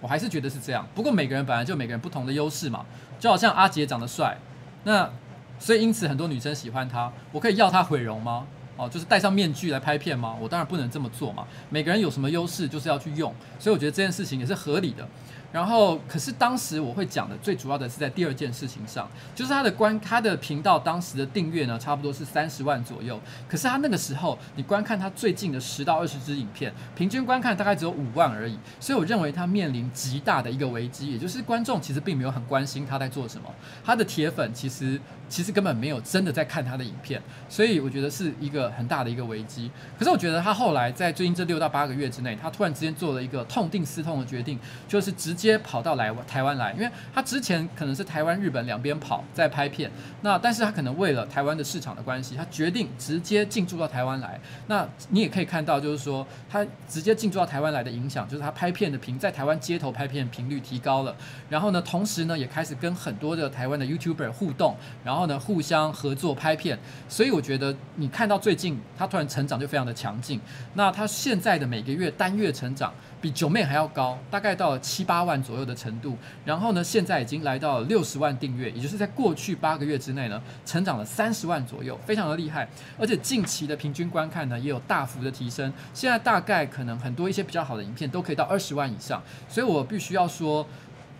我还是觉得是这样。不过每个人本来就每个人不同的优势嘛，就好像阿杰长得帅，那所以因此很多女生喜欢他，我可以要他毁容吗？哦，就是戴上面具来拍片吗？我当然不能这么做嘛。每个人有什么优势，就是要去用，所以我觉得这件事情也是合理的。然后，可是当时我会讲的最主要的是在第二件事情上，就是他的观他的频道当时的订阅呢，差不多是三十万左右。可是他那个时候，你观看他最近的十到二十支影片，平均观看大概只有五万而已。所以我认为他面临极大的一个危机，也就是观众其实并没有很关心他在做什么，他的铁粉其实其实根本没有真的在看他的影片，所以我觉得是一个很大的一个危机。可是我觉得他后来在最近这六到八个月之内，他突然之间做了一个痛定思痛的决定，就是直。接跑到来台湾来，因为他之前可能是台湾、日本两边跑在拍片，那但是他可能为了台湾的市场的关系，他决定直接进驻到台湾来。那你也可以看到，就是说他直接进驻到台湾来的影响，就是他拍片的频在台湾街头拍片频率提高了。然后呢，同时呢也开始跟很多的台湾的 YouTuber 互动，然后然后呢互相合作拍片。所以我觉得你看到最近他突然成长就非常的强劲。那他现在的每个月单月成长。比九妹还要高，大概到了七八万左右的程度。然后呢，现在已经来到了六十万订阅，也就是在过去八个月之内呢，成长了三十万左右，非常的厉害。而且近期的平均观看呢，也有大幅的提升。现在大概可能很多一些比较好的影片都可以到二十万以上。所以我必须要说，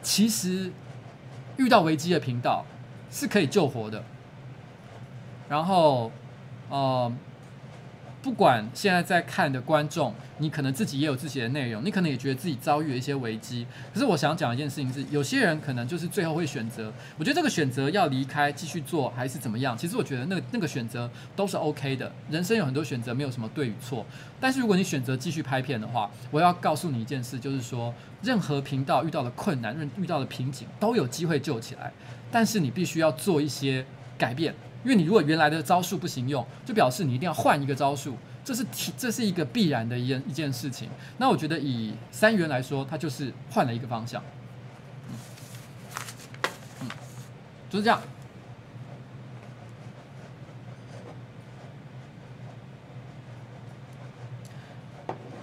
其实遇到危机的频道是可以救活的。然后，呃。不管现在在看的观众，你可能自己也有自己的内容，你可能也觉得自己遭遇了一些危机。可是我想讲一件事情是，有些人可能就是最后会选择，我觉得这个选择要离开继续做还是怎么样？其实我觉得那个那个选择都是 OK 的。人生有很多选择，没有什么对与错。但是如果你选择继续拍片的话，我要告诉你一件事，就是说任何频道遇到的困难、遇到的瓶颈都有机会救起来，但是你必须要做一些改变。因为你如果原来的招数不行用，就表示你一定要换一个招数，这是这是一个必然的一件一件事情。那我觉得以三元来说，它就是换了一个方向，嗯，嗯，就是这样。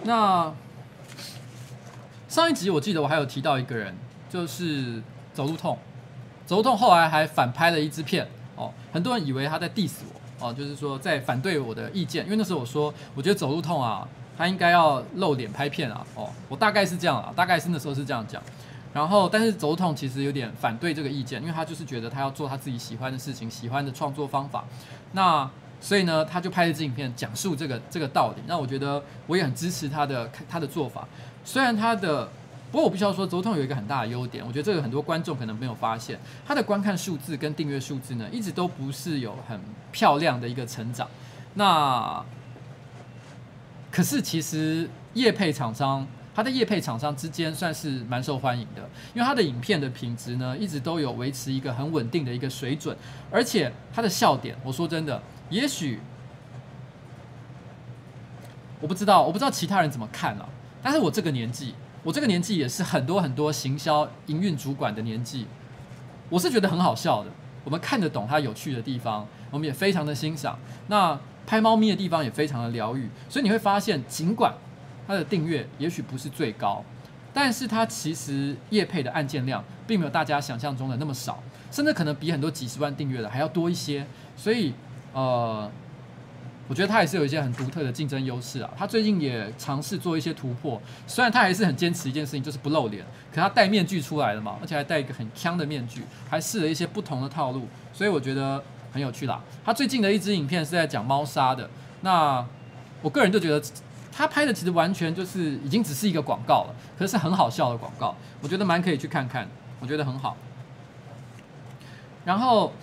那上一集我记得我还有提到一个人，就是走路痛，走路痛后来还反拍了一支片。哦，很多人以为他在 diss 我，哦，就是说在反对我的意见，因为那时候我说，我觉得走路痛啊，他应该要露脸拍片啊，哦，我大概是这样啊，大概是那时候是这样讲，然后但是走路痛其实有点反对这个意见，因为他就是觉得他要做他自己喜欢的事情，喜欢的创作方法，那所以呢，他就拍了支影片讲述这个这个道理，那我觉得我也很支持他的他的做法，虽然他的。不过我必须要说，走通有一个很大的优点，我觉得这个很多观众可能没有发现，他的观看数字跟订阅数字呢，一直都不是有很漂亮的一个成长。那可是其实业配厂商，它的业配厂商之间算是蛮受欢迎的，因为它的影片的品质呢，一直都有维持一个很稳定的一个水准，而且它的笑点，我说真的，也许我不知道，我不知道其他人怎么看啊，但是我这个年纪。我这个年纪也是很多很多行销营运主管的年纪，我是觉得很好笑的。我们看得懂它有趣的地方，我们也非常的欣赏。那拍猫咪的地方也非常的疗愈，所以你会发现，尽管它的订阅也许不是最高，但是它其实业配的案件量并没有大家想象中的那么少，甚至可能比很多几十万订阅的还要多一些。所以，呃。我觉得他还是有一些很独特的竞争优势啊。他最近也尝试做一些突破，虽然他还是很坚持一件事情，就是不露脸。可他戴面具出来了嘛，而且还戴一个很锵的面具，还试了一些不同的套路，所以我觉得很有趣啦。他最近的一支影片是在讲猫砂的，那我个人就觉得他拍的其实完全就是已经只是一个广告了，可是很好笑的广告，我觉得蛮可以去看看，我觉得很好。然后。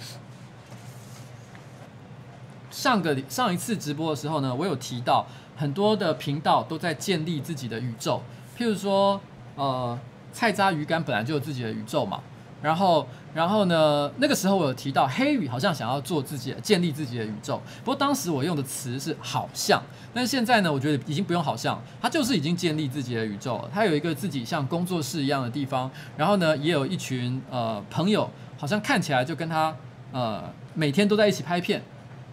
上个上一次直播的时候呢，我有提到很多的频道都在建立自己的宇宙，譬如说，呃，菜渣鱼干本来就有自己的宇宙嘛。然后，然后呢，那个时候我有提到黑羽好像想要做自己建立自己的宇宙，不过当时我用的词是好像，但是现在呢，我觉得已经不用好像，他就是已经建立自己的宇宙了。他有一个自己像工作室一样的地方，然后呢，也有一群呃朋友，好像看起来就跟他呃每天都在一起拍片。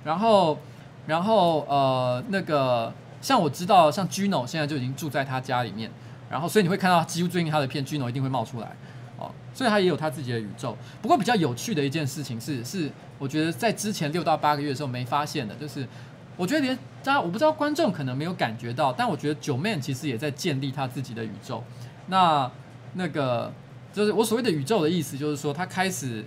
然后，然后呃，那个像我知道，像 Gino 现在就已经住在他家里面，然后所以你会看到几乎最近他的片，Gino 一定会冒出来哦，所以他也有他自己的宇宙。不过比较有趣的一件事情是，是我觉得在之前六到八个月的时候没发现的，就是我觉得连大家我不知道观众可能没有感觉到，但我觉得九 Man 其实也在建立他自己的宇宙。那那个就是我所谓的宇宙的意思，就是说他开始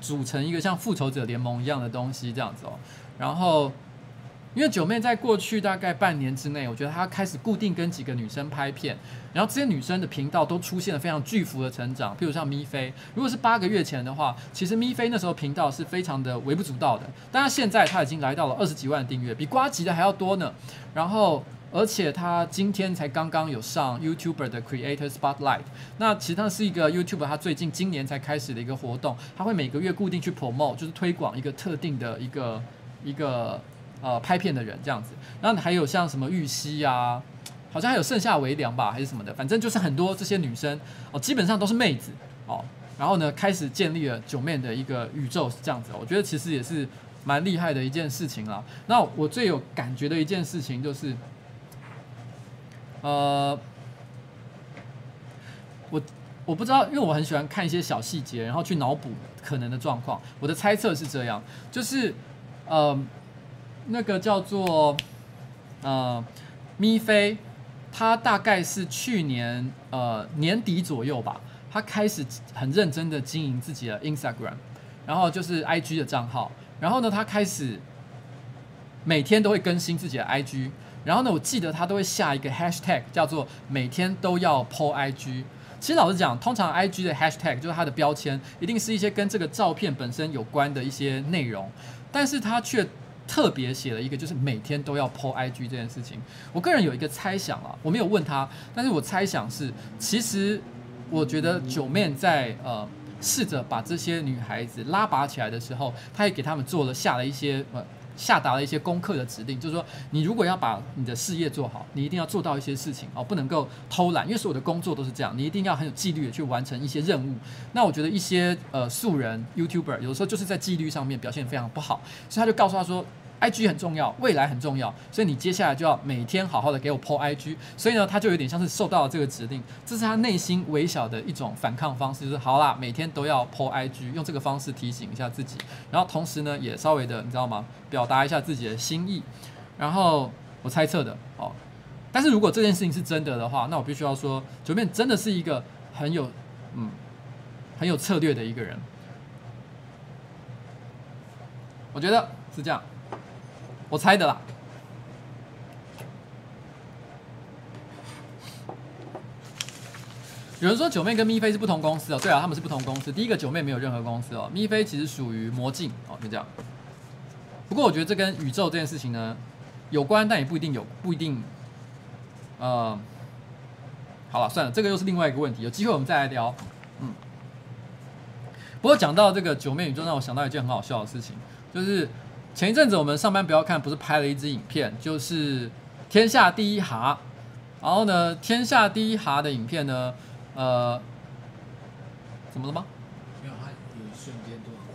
组成一个像复仇者联盟一样的东西这样子哦，然后。因为九妹在过去大概半年之内，我觉得她开始固定跟几个女生拍片，然后这些女生的频道都出现了非常巨幅的成长。譬如像咪菲，如果是八个月前的话，其实咪菲那时候频道是非常的微不足道的，但她现在她已经来到了二十几万订阅，比瓜吉的还要多呢。然后，而且她今天才刚刚有上 YouTuber 的 Creator Spotlight，那其实它是一个 YouTuber，他最近今年才开始的一个活动，他会每个月固定去 promote，就是推广一个特定的一个一个。呃，拍片的人这样子，然后还有像什么玉溪啊，好像还有盛夏微凉吧，还是什么的，反正就是很多这些女生哦，基本上都是妹子哦，然后呢，开始建立了九面的一个宇宙是这样子，我觉得其实也是蛮厉害的一件事情啦。那我最有感觉的一件事情就是，呃，我我不知道，因为我很喜欢看一些小细节，然后去脑补可能的状况。我的猜测是这样，就是呃。那个叫做呃咪菲，他大概是去年呃年底左右吧，他开始很认真的经营自己的 Instagram，然后就是 IG 的账号，然后呢，他开始每天都会更新自己的 IG，然后呢，我记得他都会下一个 Hashtag 叫做每天都要 po IG。其实老实讲，通常 IG 的 Hashtag 就是它的标签，一定是一些跟这个照片本身有关的一些内容，但是他却特别写了一个，就是每天都要 po IG 这件事情。我个人有一个猜想啊，我没有问他，但是我猜想是，其实我觉得九面在呃试着把这些女孩子拉拔起来的时候，他也给他们做了下了一些呃下达了一些功课的指令，就是说你如果要把你的事业做好，你一定要做到一些事情哦，不能够偷懒，因为所有的工作都是这样，你一定要很有纪律的去完成一些任务。那我觉得一些呃素人 YouTuber 有的时候就是在纪律上面表现非常不好，所以他就告诉他说。IG 很重要，未来很重要，所以你接下来就要每天好好的给我 po IG。所以呢，他就有点像是受到了这个指令，这是他内心微小的一种反抗方式，就是好啦，每天都要 po IG，用这个方式提醒一下自己，然后同时呢，也稍微的你知道吗，表达一下自己的心意。然后我猜测的哦，但是如果这件事情是真的的话，那我必须要说，Joeman 真的是一个很有嗯很有策略的一个人，我觉得是这样。我猜的啦。有人说九妹跟咪菲是不同公司哦，对啊，他们是不同公司。第一个九妹没有任何公司哦，咪菲其实属于魔镜哦，就这样。不过我觉得这跟宇宙这件事情呢有关，但也不一定有，不一定。呃，好了，算了，这个又是另外一个问题，有机会我们再来聊。嗯。不过讲到这个九妹宇宙，让我想到一件很好笑的事情，就是。前一阵子我们上班不要看，不是拍了一支影片，就是天下第一蛤。然后呢，天下第一蛤的影片呢，呃，怎么了吗？没有，它有一瞬间都很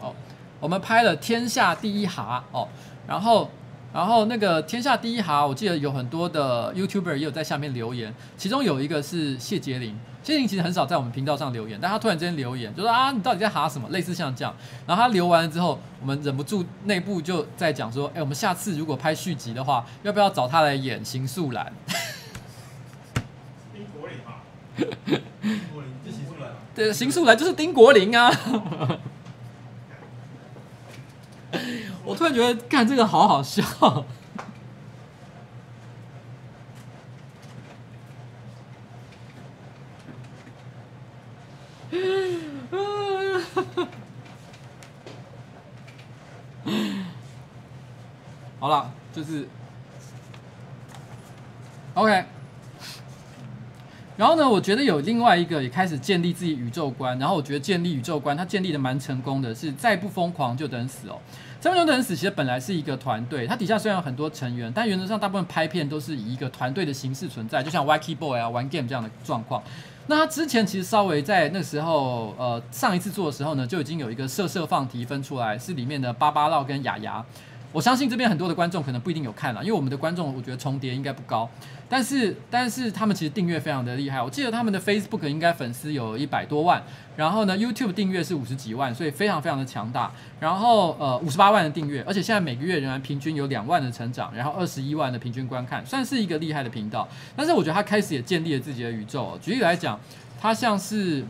掉。哦，我们拍了天下第一蛤哦，然后，然后那个天下第一哈，我记得有很多的 YouTuber 也有在下面留言，其中有一个是谢洁玲。谢玲其实很少在我们频道上留言，但他突然之间留言，就说啊，你到底在哈什么？类似像这样。然后他留完了之后，我们忍不住内部就在讲说，哎，我们下次如果拍续集的话，要不要找他来演邢素兰？丁国林啊，丁国林就邢素兰。对，邢素兰就是丁国林啊。我突然觉得看这个好好笑。好了，就是 OK。然后呢，我觉得有另外一个也开始建立自己宇宙观。然后我觉得建立宇宙观，他建立的蛮成功的，是再不疯狂就等死哦。三分钟的人死，其实本来是一个团队，他底下虽然有很多成员，但原则上大部分拍片都是以一个团队的形式存在，就像 YK Boy 啊玩 game 这样的状况。那他之前其实稍微在那时候，呃，上一次做的时候呢，就已经有一个色色放题分出来，是里面的芭芭乐跟雅雅。我相信这边很多的观众可能不一定有看了，因为我们的观众我觉得重叠应该不高，但是但是他们其实订阅非常的厉害，我记得他们的 Facebook 应该粉丝有一百多万，然后呢 YouTube 订阅是五十几万，所以非常非常的强大，然后呃五十八万的订阅，而且现在每个月仍然平均有两万的成长，然后二十一万的平均观看，算是一个厉害的频道，但是我觉得他开始也建立了自己的宇宙，举例来讲，他像是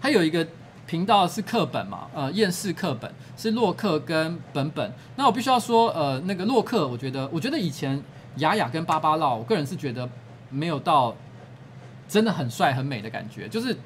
他有一个。频道是课本嘛？呃，厌世课本是洛克跟本本。那我必须要说，呃，那个洛克，我觉得，我觉得以前雅雅跟芭芭乐，我个人是觉得没有到真的很帅很美的感觉。就是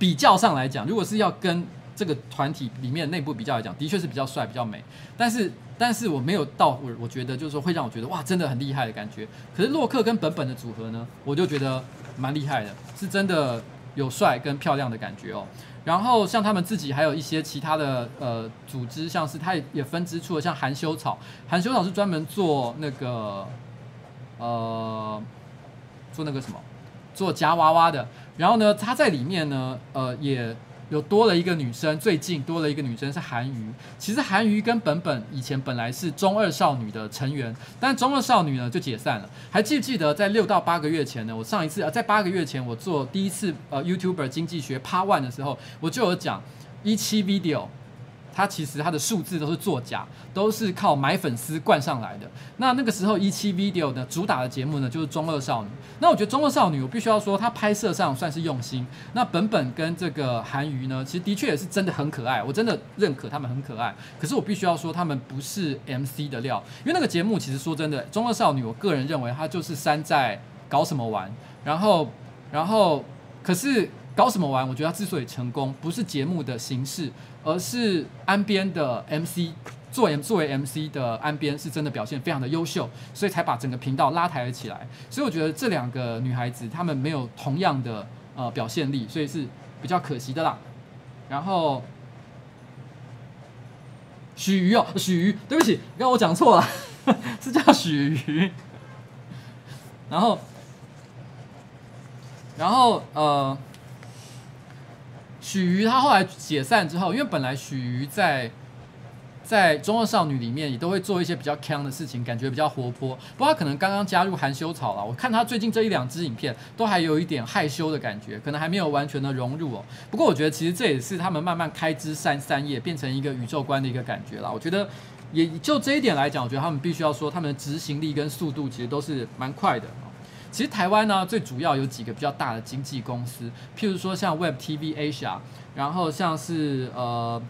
比较上来讲，如果是要跟这个团体里面内部比较来讲，的确是比较帅比较美。但是，但是我没有到我我觉得就是说会让我觉得哇，真的很厉害的感觉。可是洛克跟本本的组合呢，我就觉得蛮厉害的，是真的有帅跟漂亮的感觉哦。然后像他们自己还有一些其他的呃组织，像是他也分支出了像含羞草，含羞草是专门做那个呃做那个什么做夹娃娃的，然后呢他在里面呢呃也。有多了一个女生，最近多了一个女生是韩瑜。其实韩瑜跟本本以前本来是中二少女的成员，但中二少女呢就解散了。还记不记得在六到八个月前呢？我上一次啊，在八个月前我做第一次呃 YouTuber 经济学 Part One 的时候，我就有讲一期 video。它其实它的数字都是作假，都是靠买粉丝灌上来的。那那个时候一期 video 呢，主打的节目呢就是中二少女。那我觉得中二少女，我必须要说，她拍摄上算是用心。那本本跟这个韩娱呢，其实的确也是真的很可爱，我真的认可他们很可爱。可是我必须要说，他们不是 MC 的料，因为那个节目其实说真的，中二少女，我个人认为她就是山寨搞什么玩，然后然后可是。搞什么玩？我觉得他之所以成功，不是节目的形式，而是安边的 MC 作为作为 MC 的安边是真的表现非常的优秀，所以才把整个频道拉抬了起来。所以我觉得这两个女孩子她们没有同样的呃表现力，所以是比较可惜的啦。然后许瑜哦，许瑜，对不起，刚我讲错了，是叫许瑜。然后，然后呃。许瑜他后来解散之后，因为本来许瑜在在中二少女里面也都会做一些比较锵的事情，感觉比较活泼。不过他可能刚刚加入含羞草了，我看他最近这一两支影片都还有一点害羞的感觉，可能还没有完全的融入哦。不过我觉得其实这也是他们慢慢开枝散散叶，变成一个宇宙观的一个感觉了。我觉得也就这一点来讲，我觉得他们必须要说他们的执行力跟速度其实都是蛮快的。其实台湾呢，最主要有几个比较大的经纪公司，譬如说像 Web TV Asia，然后像是呃，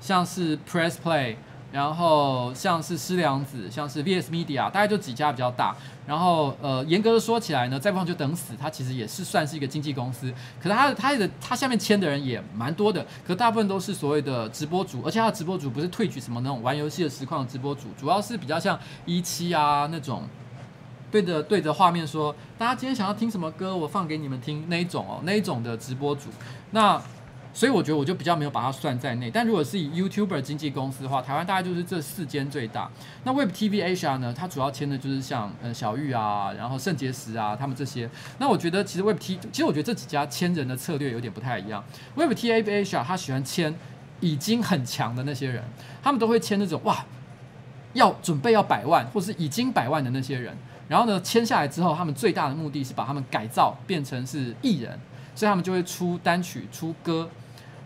像是 Press Play，然后像是师娘子，像是 VS Media，大概就几家比较大。然后呃，严格的说起来呢，再不放就等死，它其实也是算是一个经纪公司。可是它它的它下面签的人也蛮多的，可大部分都是所谓的直播主，而且它的直播主不是 Twitch 什么那种玩游戏的实况直播主，主要是比较像一期啊那种。对着对着画面说，大家今天想要听什么歌，我放给你们听那一种哦，那一种的直播主。那所以我觉得我就比较没有把它算在内。但如果是以 YouTuber 经纪公司的话，台湾大概就是这四间最大。那 Web TV Asia 呢，它主要签的就是像呃小玉啊，然后圣结石啊，他们这些。那我觉得其实 Web T，其实我觉得这几家签人的策略有点不太一样。Web TV Asia 他喜欢签已经很强的那些人，他们都会签那种哇，要准备要百万或是已经百万的那些人。然后呢，签下来之后，他们最大的目的是把他们改造变成是艺人，所以他们就会出单曲、出歌。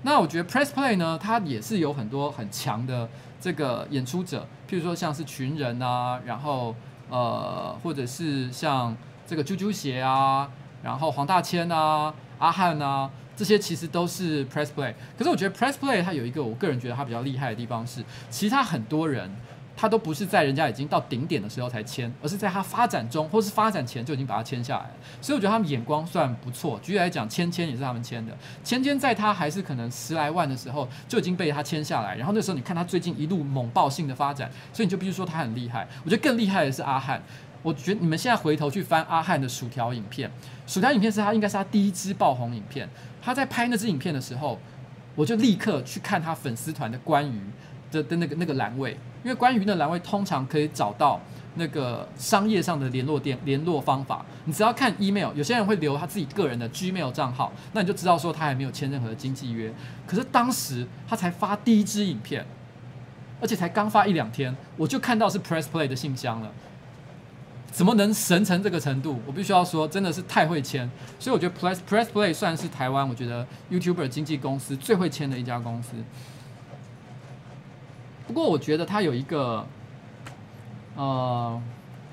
那我觉得 Press Play 呢，它也是有很多很强的这个演出者，譬如说像是群人啊，然后呃，或者是像这个啾啾鞋啊，然后黄大千啊、阿汉啊，这些其实都是 Press Play。可是我觉得 Press Play 它有一个我个人觉得它比较厉害的地方是，其他很多人。他都不是在人家已经到顶点的时候才签，而是在他发展中或是发展前就已经把他签下来了。所以我觉得他们眼光算不错。举例来讲，芊芊也是他们签的。芊芊在他还是可能十来万的时候就已经被他签下来，然后那时候你看他最近一路猛爆性的发展，所以你就必须说他很厉害。我觉得更厉害的是阿汉。我觉得你们现在回头去翻阿汉的薯条影片，薯条影片是他应该是他第一支爆红影片。他在拍那支影片的时候，我就立刻去看他粉丝团的关于的的那个那个栏位。因为关于那栏位通常可以找到那个商业上的联络电联络方法，你只要看 email，有些人会留他自己个人的 gmail 账号，那你就知道说他还没有签任何的经纪约。可是当时他才发第一支影片，而且才刚发一两天，我就看到是 Press Play 的信箱了。怎么能神成这个程度？我必须要说，真的是太会签。所以我觉得 Press Press Play 算是台湾我觉得 YouTuber 经纪公司最会签的一家公司。不过我觉得它有一个呃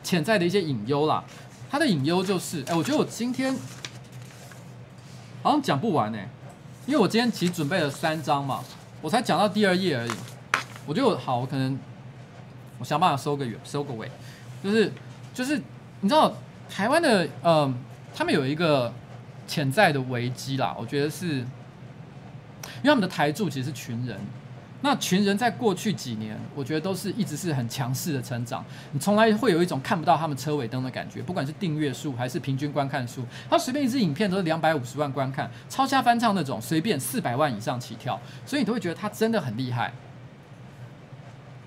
潜在的一些隐忧啦。它的隐忧就是，哎，我觉得我今天好像讲不完哎，因为我今天其实准备了三张嘛，我才讲到第二页而已。我觉得我好，我可能我想办法收个尾，收个尾，就是。就是你知道台湾的嗯，他们有一个潜在的危机啦。我觉得是，因为他们的台柱其实是群人，那群人在过去几年，我觉得都是一直是很强势的成长。你从来会有一种看不到他们车尾灯的感觉，不管是订阅数还是平均观看数，他随便一支影片都是两百五十万观看，超瞎翻唱那种，随便四百万以上起跳，所以你都会觉得他真的很厉害。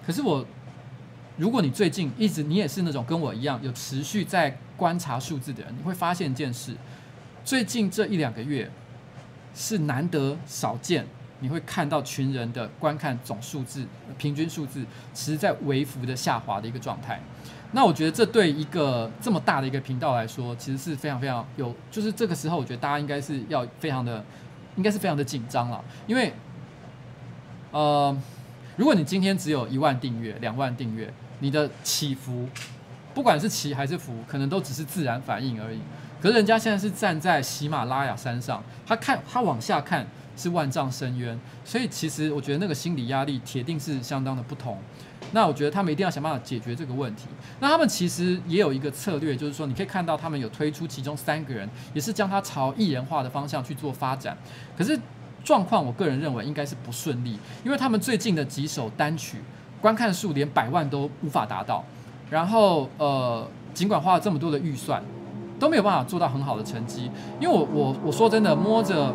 可是我。如果你最近一直你也是那种跟我一样有持续在观察数字的人，你会发现一件事：最近这一两个月是难得少见，你会看到群人的观看总数字平均数字其实在微幅的下滑的一个状态。那我觉得这对一个这么大的一个频道来说，其实是非常非常有，就是这个时候我觉得大家应该是要非常的，应该是非常的紧张了，因为呃，如果你今天只有一万订阅、两万订阅。你的起伏，不管是起还是伏，可能都只是自然反应而已。可是人家现在是站在喜马拉雅山上，他看他往下看是万丈深渊，所以其实我觉得那个心理压力铁定是相当的不同。那我觉得他们一定要想办法解决这个问题。那他们其实也有一个策略，就是说你可以看到他们有推出其中三个人，也是将他朝艺人化的方向去做发展。可是状况，我个人认为应该是不顺利，因为他们最近的几首单曲。观看数连百万都无法达到，然后呃，尽管花了这么多的预算，都没有办法做到很好的成绩。因为我我我说真的，摸着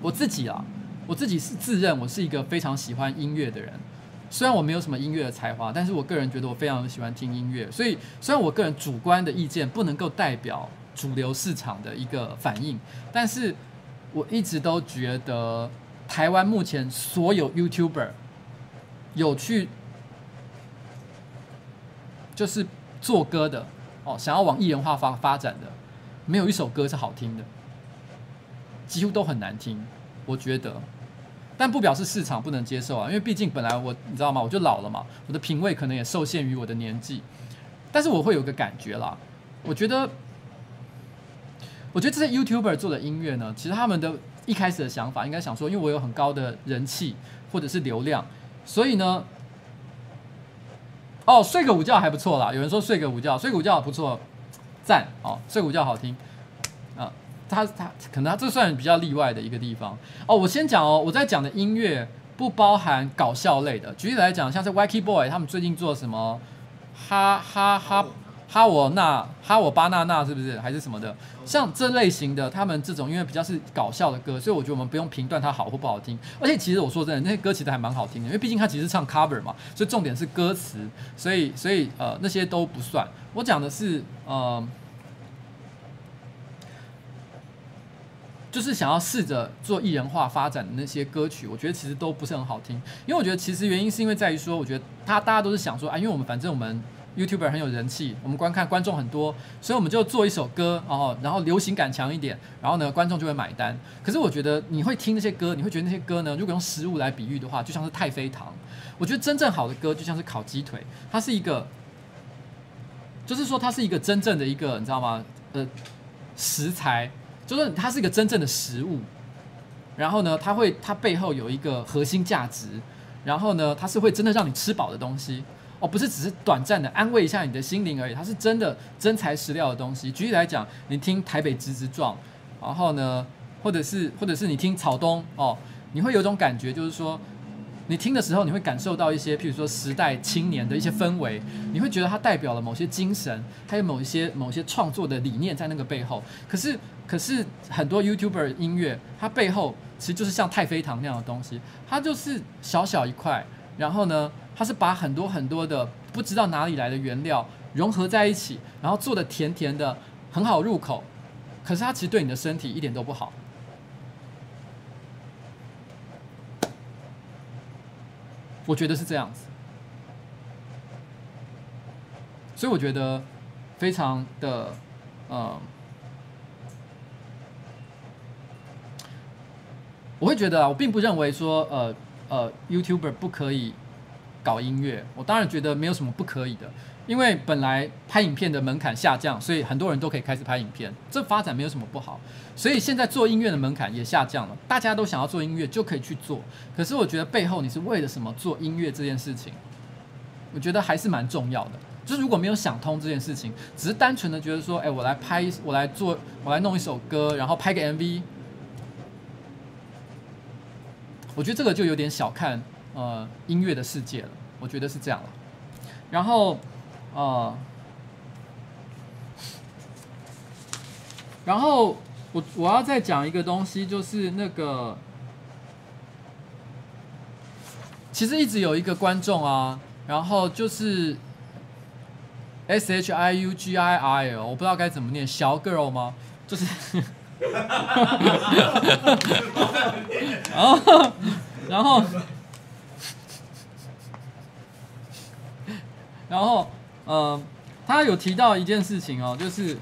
我自己啊，我自己是自认我是一个非常喜欢音乐的人。虽然我没有什么音乐的才华，但是我个人觉得我非常喜欢听音乐。所以虽然我个人主观的意见不能够代表主流市场的一个反应，但是我一直都觉得台湾目前所有 YouTuber。有去就是做歌的哦，想要往艺人化发发展的，没有一首歌是好听的，几乎都很难听，我觉得。但不表示市场不能接受啊，因为毕竟本来我你知道吗？我就老了嘛，我的品味可能也受限于我的年纪。但是我会有个感觉啦，我觉得，我觉得这些 YouTuber 做的音乐呢，其实他们的一开始的想法应该想说，因为我有很高的人气或者是流量。所以呢，哦，睡个午觉还不错啦。有人说睡个午觉，睡个午觉不错，赞哦，睡午觉好听。他他可能他这算比较例外的一个地方哦。我先讲哦，我在讲的音乐不包含搞笑类的。举例来讲，像是 Wacky Boy 他们最近做什么，哈哈哈。哈我那哈我巴娜娜是不是还是什么的？像这类型的，他们这种因为比较是搞笑的歌，所以我觉得我们不用评断它好或不好听。而且其实我说真的，那些歌其实还蛮好听的，因为毕竟它其实唱 cover 嘛，所以重点是歌词，所以所以呃那些都不算。我讲的是呃，就是想要试着做艺人化发展的那些歌曲，我觉得其实都不是很好听。因为我觉得其实原因是因为在于说，我觉得他大家都是想说啊，因为我们反正我们。YouTuber 很有人气，我们观看观众很多，所以我们就做一首歌，然后然后流行感强一点，然后呢观众就会买单。可是我觉得你会听那些歌，你会觉得那些歌呢，如果用食物来比喻的话，就像是太妃糖。我觉得真正好的歌就像是烤鸡腿，它是一个，就是说它是一个真正的一个，你知道吗？呃，食材，就说它是一个真正的食物。然后呢，它会它背后有一个核心价值，然后呢，它是会真的让你吃饱的东西。哦，不是只是短暂的安慰一下你的心灵而已，它是真的真材实料的东西。举例来讲，你听台北直直撞，然后呢，或者是或者是你听草东哦，你会有种感觉，就是说，你听的时候，你会感受到一些，譬如说时代青年的一些氛围，你会觉得它代表了某些精神，还有某一些某些创作的理念在那个背后。可是可是很多 YouTuber 音乐，它背后其实就是像太妃糖那样的东西，它就是小小一块，然后呢，它是把很多很多的不知道哪里来的原料融合在一起，然后做的甜甜的，很好入口。可是它其实对你的身体一点都不好。我觉得是这样子，所以我觉得非常的呃，我会觉得啊，我并不认为说呃呃，YouTuber 不可以搞音乐。我当然觉得没有什么不可以的，因为本来拍影片的门槛下降，所以很多人都可以开始拍影片，这发展没有什么不好。所以现在做音乐的门槛也下降了，大家都想要做音乐就可以去做。可是我觉得背后你是为了什么做音乐这件事情，我觉得还是蛮重要的。就是如果没有想通这件事情，只是单纯的觉得说，哎，我来拍，我来做，我来弄一首歌，然后拍个 MV，我觉得这个就有点小看呃音乐的世界了。我觉得是这样了。然后呃，然后。我我要再讲一个东西，就是那个，其实一直有一个观众啊，然后就是 S H I U G I I L，我不知道该怎么念，小 girl 吗？就是哈哈哈，然后然后然后嗯，他有提到一件事情哦，就是。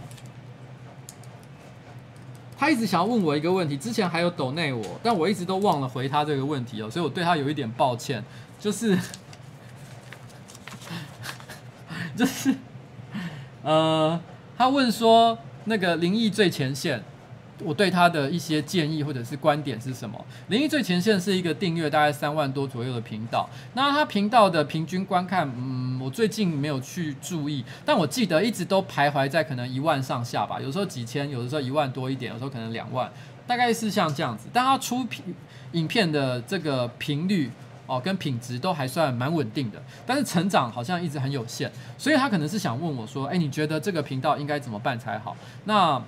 他一直想要问我一个问题，之前还有抖内我，但我一直都忘了回他这个问题哦，所以我对他有一点抱歉。就是，就是，呃，他问说那个灵异最前线。我对他的一些建议或者是观点是什么？灵异最前线是一个订阅大概三万多左右的频道，那他频道的平均观看，嗯，我最近没有去注意，但我记得一直都徘徊在可能一万上下吧，有时候几千，有的时候一万多一点，有时候可能两万，大概是像这样子。但他出品影片的这个频率哦跟品质都还算蛮稳定的，但是成长好像一直很有限，所以他可能是想问我说，哎，你觉得这个频道应该怎么办才好？那。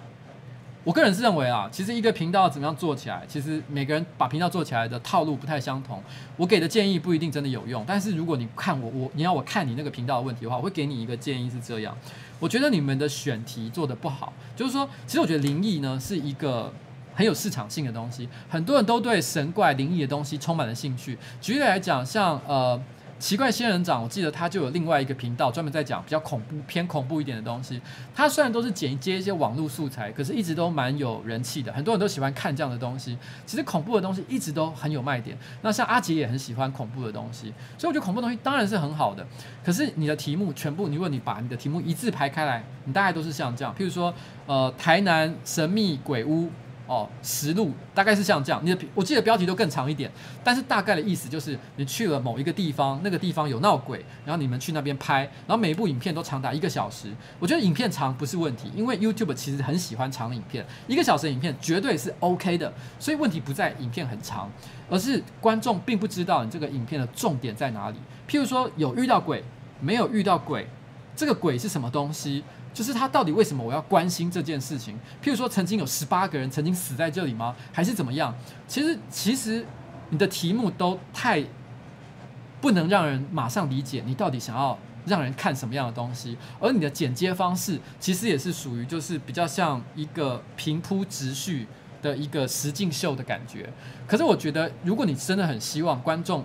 我个人是认为啊，其实一个频道怎么样做起来，其实每个人把频道做起来的套路不太相同。我给的建议不一定真的有用，但是如果你看我，我你要我看你那个频道的问题的话，我会给你一个建议是这样。我觉得你们的选题做得不好，就是说，其实我觉得灵异呢是一个很有市场性的东西，很多人都对神怪灵异的东西充满了兴趣。举例来讲，像呃。奇怪仙人掌，我记得他就有另外一个频道，专门在讲比较恐怖、偏恐怖一点的东西。他虽然都是剪接一些网络素材，可是一直都蛮有人气的，很多人都喜欢看这样的东西。其实恐怖的东西一直都很有卖点。那像阿杰也很喜欢恐怖的东西，所以我觉得恐怖东西当然是很好的。可是你的题目全部，如果你把你的题目一字排开来，你大概都是像这样，譬如说，呃，台南神秘鬼屋。哦，实录大概是像这样，你的我记得标题都更长一点，但是大概的意思就是你去了某一个地方，那个地方有闹鬼，然后你们去那边拍，然后每一部影片都长达一个小时。我觉得影片长不是问题，因为 YouTube 其实很喜欢长影片，一个小时影片绝对是 OK 的，所以问题不在影片很长，而是观众并不知道你这个影片的重点在哪里。譬如说有遇到鬼，没有遇到鬼，这个鬼是什么东西？就是他到底为什么我要关心这件事情？譬如说，曾经有十八个人曾经死在这里吗？还是怎么样？其实，其实你的题目都太不能让人马上理解，你到底想要让人看什么样的东西？而你的剪接方式，其实也是属于就是比较像一个平铺直叙的一个实境秀的感觉。可是，我觉得如果你真的很希望观众，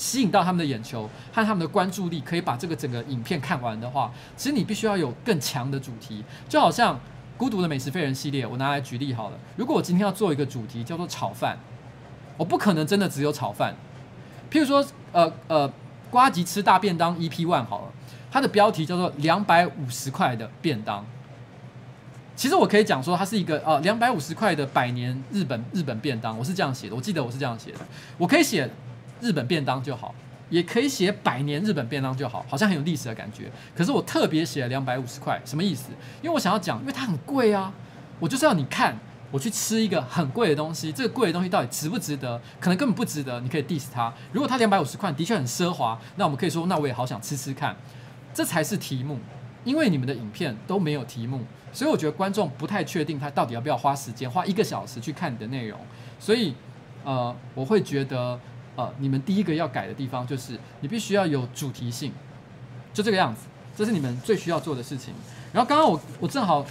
吸引到他们的眼球和他们的关注力，可以把这个整个影片看完的话，其实你必须要有更强的主题。就好像《孤独的美食废人》系列，我拿来举例好了。如果我今天要做一个主题叫做炒饭，我不可能真的只有炒饭。譬如说，呃呃，瓜吉吃大便当 EP One 好了，它的标题叫做两百五十块的便当。其实我可以讲说，它是一个呃两百五十块的百年日本日本便当，我是这样写的。我记得我是这样写的，我可以写。日本便当就好，也可以写百年日本便当就好，好像很有历史的感觉。可是我特别写了两百五十块，什么意思？因为我想要讲，因为它很贵啊，我就是要你看，我去吃一个很贵的东西，这个贵的东西到底值不值得？可能根本不值得，你可以 diss 它。如果它两百五十块的确很奢华，那我们可以说，那我也好想吃吃看。这才是题目，因为你们的影片都没有题目，所以我觉得观众不太确定他到底要不要花时间花一个小时去看你的内容。所以，呃，我会觉得。呃，你们第一个要改的地方就是，你必须要有主题性，就这个样子，这是你们最需要做的事情。然后刚刚我我正好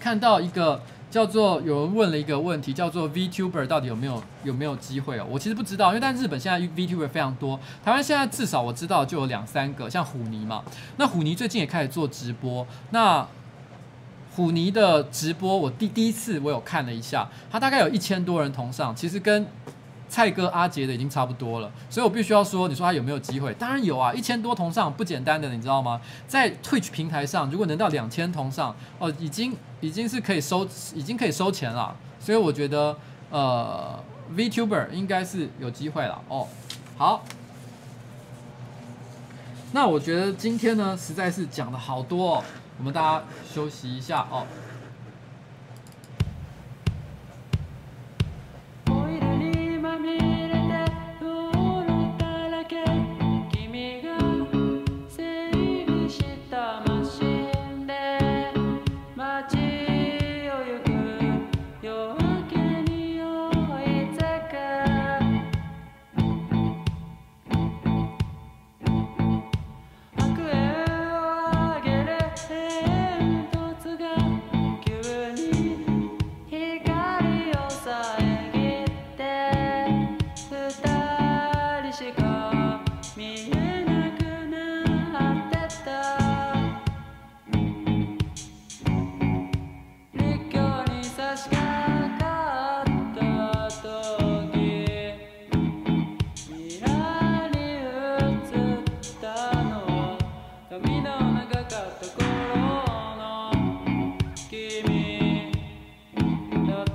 看到一个叫做有人问了一个问题，叫做 VTuber 到底有没有有没有机会哦？我其实不知道，因为但日本现在 VTuber 非常多，台湾现在至少我知道就有两三个，像虎尼嘛。那虎尼最近也开始做直播，那虎尼的直播我第第一次我有看了一下，他大概有一千多人同上，其实跟蔡哥阿杰的已经差不多了，所以我必须要说，你说他有没有机会？当然有啊，一千多同上不简单的，你知道吗？在 Twitch 平台上，如果能到两千同上，哦，已经已经是可以收，已经可以收钱了。所以我觉得，呃，VTuber 应该是有机会了。哦，好，那我觉得今天呢，实在是讲了好多哦，我们大家休息一下哦。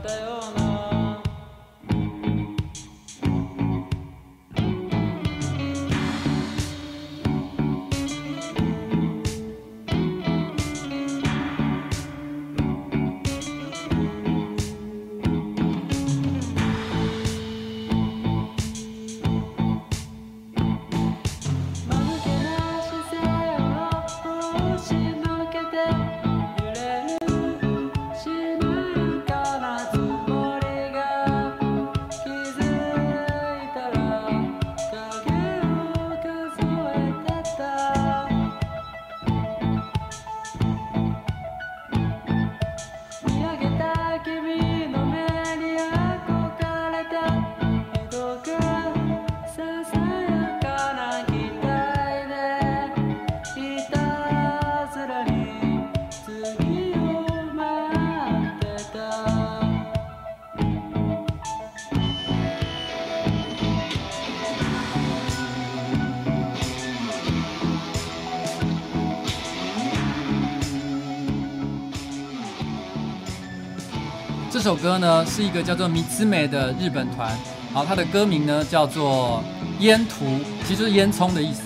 这这首歌呢是一个叫做米兹美的日本团，好，它的歌名呢叫做烟图，其实是烟囱的意思。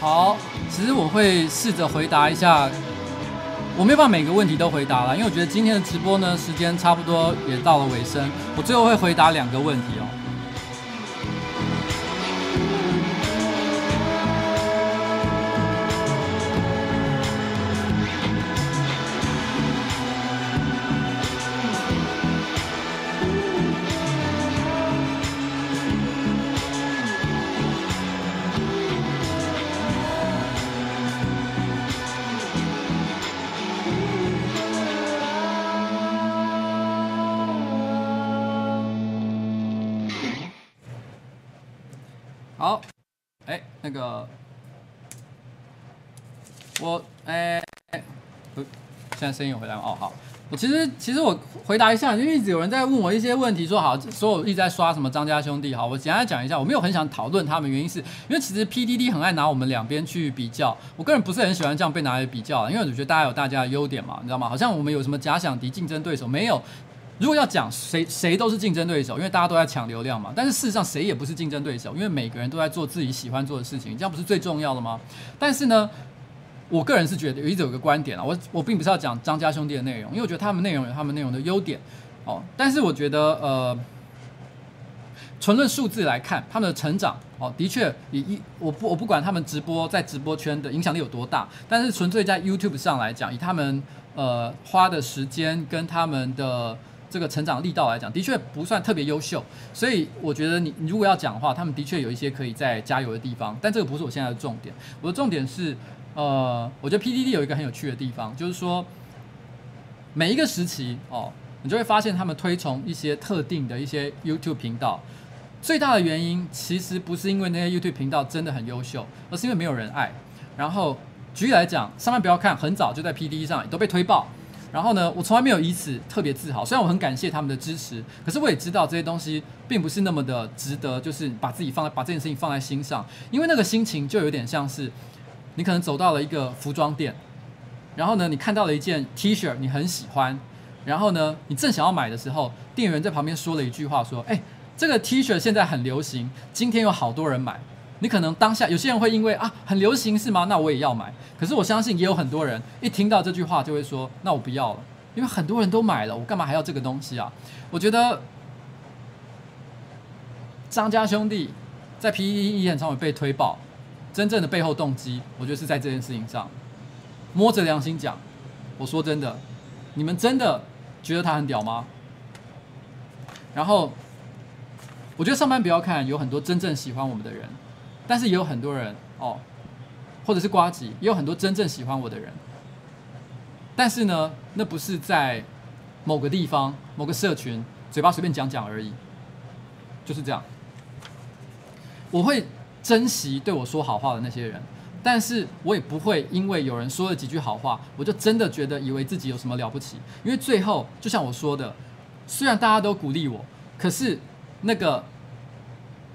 好，其实我会试着回答一下我没有办法每个问题都回答了，因为我觉得今天的直播呢，时间差不多也到了尾声，我最后会回答两个问题哦。声音有回来吗？哦，好，我其实其实我回答一下，因为一直有人在问我一些问题，说好，说我一直在刷什么张家兄弟，好，我简单讲一下，我没有很想讨论他们，原因是因为其实 PDD 很爱拿我们两边去比较，我个人不是很喜欢这样被拿来比较，因为我觉得大家有大家的优点嘛，你知道吗？好像我们有什么假想敌、竞争对手，没有。如果要讲谁谁都是竞争对手，因为大家都在抢流量嘛。但是事实上谁也不是竞争对手，因为每个人都在做自己喜欢做的事情，这样不是最重要的吗？但是呢，我个人是觉得有一直有个观点啊，我我并不是要讲张家兄弟的内容，因为我觉得他们内容有他们内容的优点哦。但是我觉得呃，纯论数字来看，他们的成长哦，的确以一我不我不管他们直播在直播圈的影响力有多大，但是纯粹在 YouTube 上来讲，以他们呃花的时间跟他们的。这个成长力道来讲，的确不算特别优秀，所以我觉得你你如果要讲的话，他们的确有一些可以再加油的地方，但这个不是我现在的重点。我的重点是，呃，我觉得 P D D 有一个很有趣的地方，就是说每一个时期哦，你就会发现他们推崇一些特定的一些 YouTube 频道，最大的原因其实不是因为那些 YouTube 频道真的很优秀，而是因为没有人爱。然后举例来讲，上面不要看，很早就在 PDD 上都被推爆。然后呢，我从来没有以此特别自豪。虽然我很感谢他们的支持，可是我也知道这些东西并不是那么的值得，就是把自己放在把这件事情放在心上。因为那个心情就有点像是，你可能走到了一个服装店，然后呢，你看到了一件 T 恤，你很喜欢，然后呢，你正想要买的时候，店员在旁边说了一句话，说：“哎，这个 T 恤现在很流行，今天有好多人买。”你可能当下有些人会因为啊很流行是吗？那我也要买。可是我相信也有很多人一听到这句话就会说，那我不要了，因为很多人都买了，我干嘛还要这个东西啊？我觉得张家兄弟在 PTT 演唱会被推爆，真正的背后动机，我觉得是在这件事情上。摸着良心讲，我说真的，你们真的觉得他很屌吗？然后我觉得上班不要看，有很多真正喜欢我们的人。但是也有很多人哦，或者是瓜吉，也有很多真正喜欢我的人。但是呢，那不是在某个地方、某个社群嘴巴随便讲讲而已，就是这样。我会珍惜对我说好话的那些人，但是我也不会因为有人说了几句好话，我就真的觉得以为自己有什么了不起。因为最后，就像我说的，虽然大家都鼓励我，可是那个。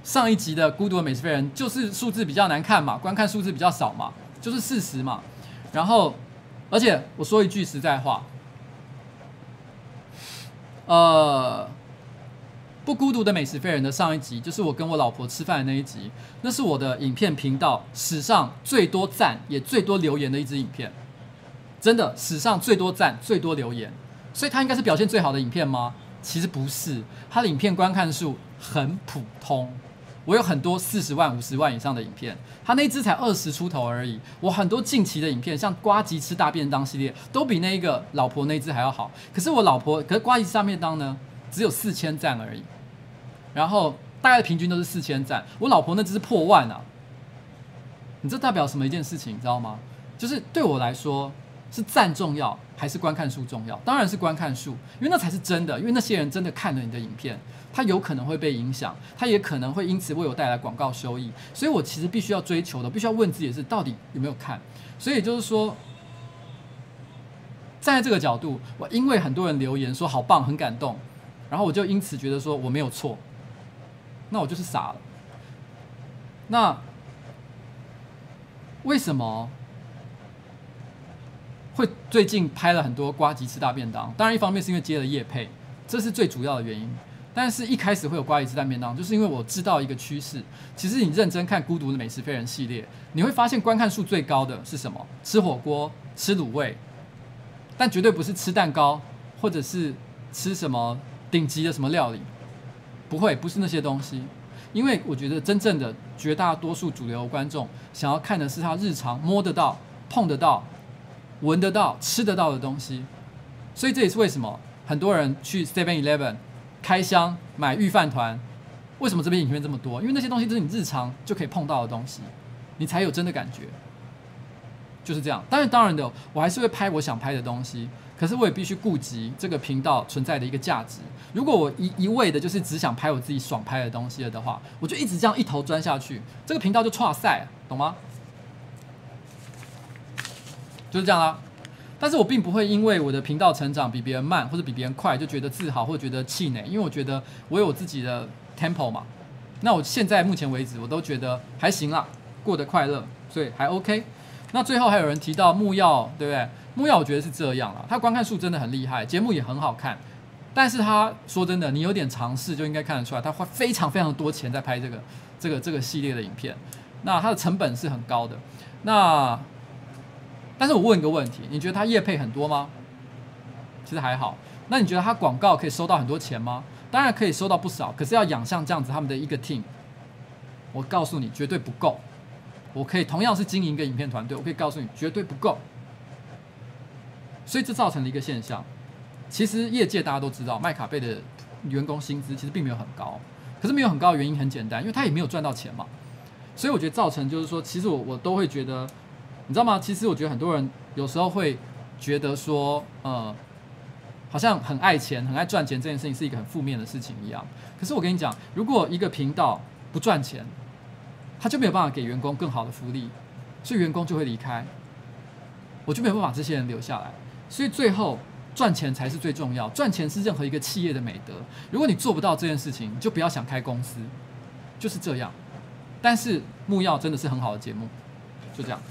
上一集的《孤独的美食废人》就是数字比较难看嘛，观看数字比较少嘛，就是事实嘛。然后，而且我说一句实在话，呃，不孤独的美食废人的上一集，就是我跟我老婆吃饭的那一集，那是我的影片频道史上最多赞也最多留言的一支影片，真的史上最多赞最多留言，所以它应该是表现最好的影片吗？其实不是，它的影片观看数很普通。我有很多四十万、五十万以上的影片，他那支才二十出头而已。我很多近期的影片，像瓜吉吃大便当系列，都比那个老婆那支还要好。可是我老婆，可是瓜吉吃大便当呢，只有四千赞而已。然后大概平均都是四千赞，我老婆那只是破万啊。你这代表什么一件事情，你知道吗？就是对我来说，是赞重要还是观看数重要？当然是观看数，因为那才是真的，因为那些人真的看了你的影片。他有可能会被影响，他也可能会因此为我带来广告收益，所以我其实必须要追求的，必须要问自己是，到底有没有看？所以就是说，站在这个角度，我因为很多人留言说好棒，很感动，然后我就因此觉得说我没有错，那我就是傻了。那为什么会最近拍了很多瓜吉吃大便当？当然，一方面是因为接了业配，这是最主要的原因。但是一开始会有瓜吉吃大便当，就是因为我知道一个趋势。其实你认真看《孤独的美食飞人》系列，你会发现观看数最高的是什么？吃火锅、吃卤味，但绝对不是吃蛋糕，或者是吃什么顶级的什么料理，不会，不是那些东西。因为我觉得真正的绝大多数主流观众想要看的是他日常摸得到、碰得到、闻得到、吃得到的东西。所以这也是为什么很多人去 Seven Eleven 开箱买御饭团，为什么这边影片这么多？因为那些东西都是你日常就可以碰到的东西，你才有真的感觉。就是这样。当然，当然的，我还是会拍我想拍的东西，可是我也必须顾及这个频道存在的一个价值。如果我一一味的就是只想拍我自己爽拍的东西了的话，我就一直这样一头钻下去，这个频道就挫赛，懂吗？就是这样啦。但是我并不会因为我的频道成长比别人慢或者比别人快就觉得自豪或者觉得气馁，因为我觉得我有自己的 tempo 嘛。那我现在目前为止我都觉得还行啦，过得快乐，所以还 OK。那最后还有人提到木曜，对不对？木曜我觉得是这样了，他观看数真的很厉害，节目也很好看。但是他说真的，你有点尝试就应该看得出来，他花非常非常多钱在拍这个这个这个系列的影片，那它的成本是很高的。那但是我问一个问题，你觉得他业配很多吗？其实还好。那你觉得他广告可以收到很多钱吗？当然可以收到不少，可是要养像这样子他们的一个 team，我告诉你绝对不够。我可以同样是经营一个影片团队，我可以告诉你绝对不够。所以这造成了一个现象，其实业界大家都知道，麦卡贝的员工薪资其实并没有很高，可是没有很高的原因很简单，因为他也没有赚到钱嘛。所以我觉得造成就是说，其实我我都会觉得。你知道吗？其实我觉得很多人有时候会觉得说，呃，好像很爱钱、很爱赚钱这件事情是一个很负面的事情一样。可是我跟你讲，如果一个频道不赚钱，他就没有办法给员工更好的福利，所以员工就会离开，我就没有办法把这些人留下来。所以最后赚钱才是最重要，赚钱是任何一个企业的美德。如果你做不到这件事情，就不要想开公司，就是这样。但是木曜真的是很好的节目，就这样。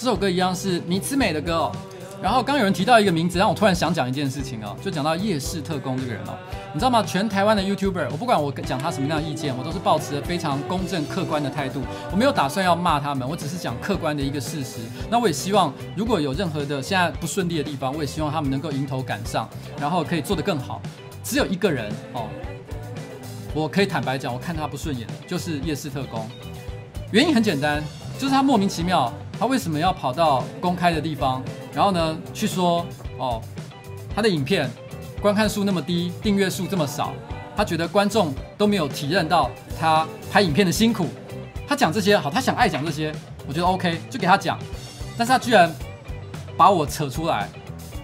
这首歌一样是迷之美的歌哦，然后刚有人提到一个名字，让我突然想讲一件事情哦，就讲到夜市特工这个人哦，你知道吗？全台湾的 YouTuber，我不管我讲他什么样的意见，我都是保持着非常公正客观的态度，我没有打算要骂他们，我只是讲客观的一个事实。那我也希望，如果有任何的现在不顺利的地方，我也希望他们能够迎头赶上，然后可以做得更好。只有一个人哦，我可以坦白讲，我看他不顺眼，就是夜视特工。原因很简单，就是他莫名其妙，他为什么要跑到公开的地方，然后呢去说哦，他的影片观看数那么低，订阅数这么少，他觉得观众都没有体认到他拍影片的辛苦。他讲这些好，他想爱讲这些，我觉得 OK，就给他讲。但是他居然把我扯出来，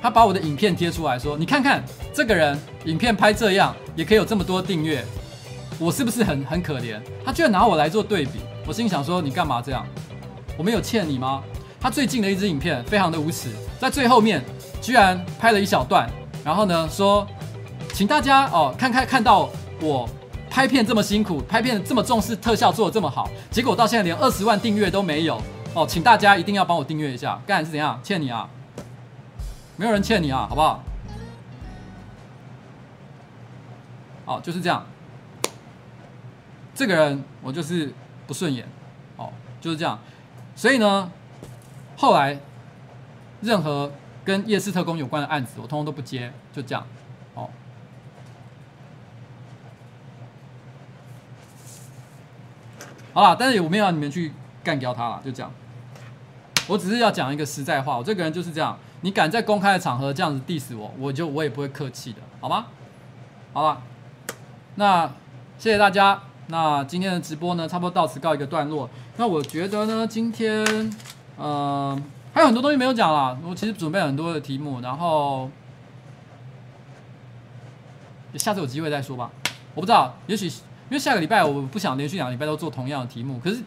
他把我的影片贴出来说，你看看这个人影片拍这样也可以有这么多订阅，我是不是很很可怜？他居然拿我来做对比。我心想说，你干嘛这样？我没有欠你吗？他最近的一支影片非常的无耻，在最后面居然拍了一小段，然后呢说，请大家哦看看看到我拍片这么辛苦，拍片这么重视特效做的这么好，结果到现在连二十万订阅都没有哦，请大家一定要帮我订阅一下，干是怎样？欠你啊？没有人欠你啊，好不好？哦，就是这样。这个人我就是。不顺眼，哦，就是这样，所以呢，后来任何跟夜视特工有关的案子，我通通都不接，就这样，哦，好了，但是我没有让你们去干掉他了，就这样，我只是要讲一个实在话，我这个人就是这样，你敢在公开的场合这样子 diss 我，我就我也不会客气的，好吗？好了，那谢谢大家。那今天的直播呢，差不多到此告一个段落。那我觉得呢，今天，嗯、呃，还有很多东西没有讲啦。我其实准备很多的题目，然后下次有机会再说吧。我不知道，也许因为下个礼拜我不想连续两个礼拜都做同样的题目，可是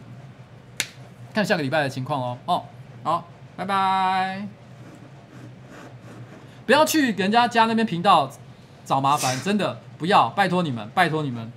看下个礼拜的情况哦。哦，好，拜拜。不要去人家家那边频道找麻烦，真的不要，拜托你们，拜托你们。